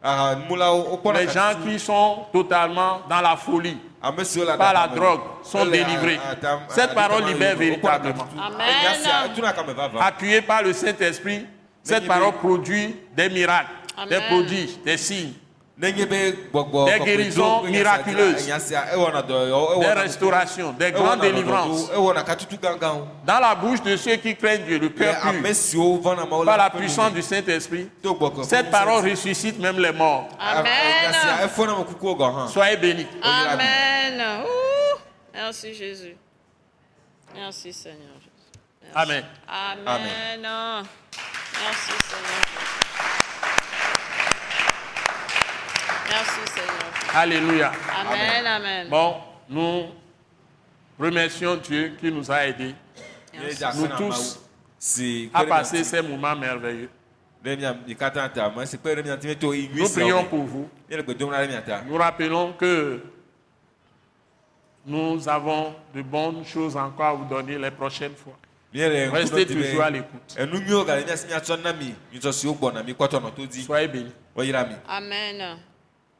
wokpɔna Les gens qui sont totalement dans la folie, le par la drogue, sont ele délivrés. Cette parole libère véritablement. Amen. Appuyée par le Saint-Esprit, cette parole produit des miracles, des prodiges, des signes, Des guérisons miraculeuses. des restaurations, des grandes délivrances. Dans la bouche de ceux qui craignent Dieu, le cœur pur, par la puissance du Saint-Esprit, cette parole ressuscite même les morts. Amen. efɔna me kukuwo gɔ hã Soyez bénis. Amen. Ouh. Merci Jésus. Merci Seigneur. Jésus. Merci. Amen. Amen. Merci Seigneur. Merci Seigneur. Alléluia. Amen. Amen. Bon, nous remercions Dieu qui nous a aidés Nous tous à passer ces moments merveilleux. Nous prions pour vous. Nous rappelons que nous avons de bonnes choses encore à vous donner les prochaines fois. Restez toujours à l'écoute. Soyez bénis. Amen.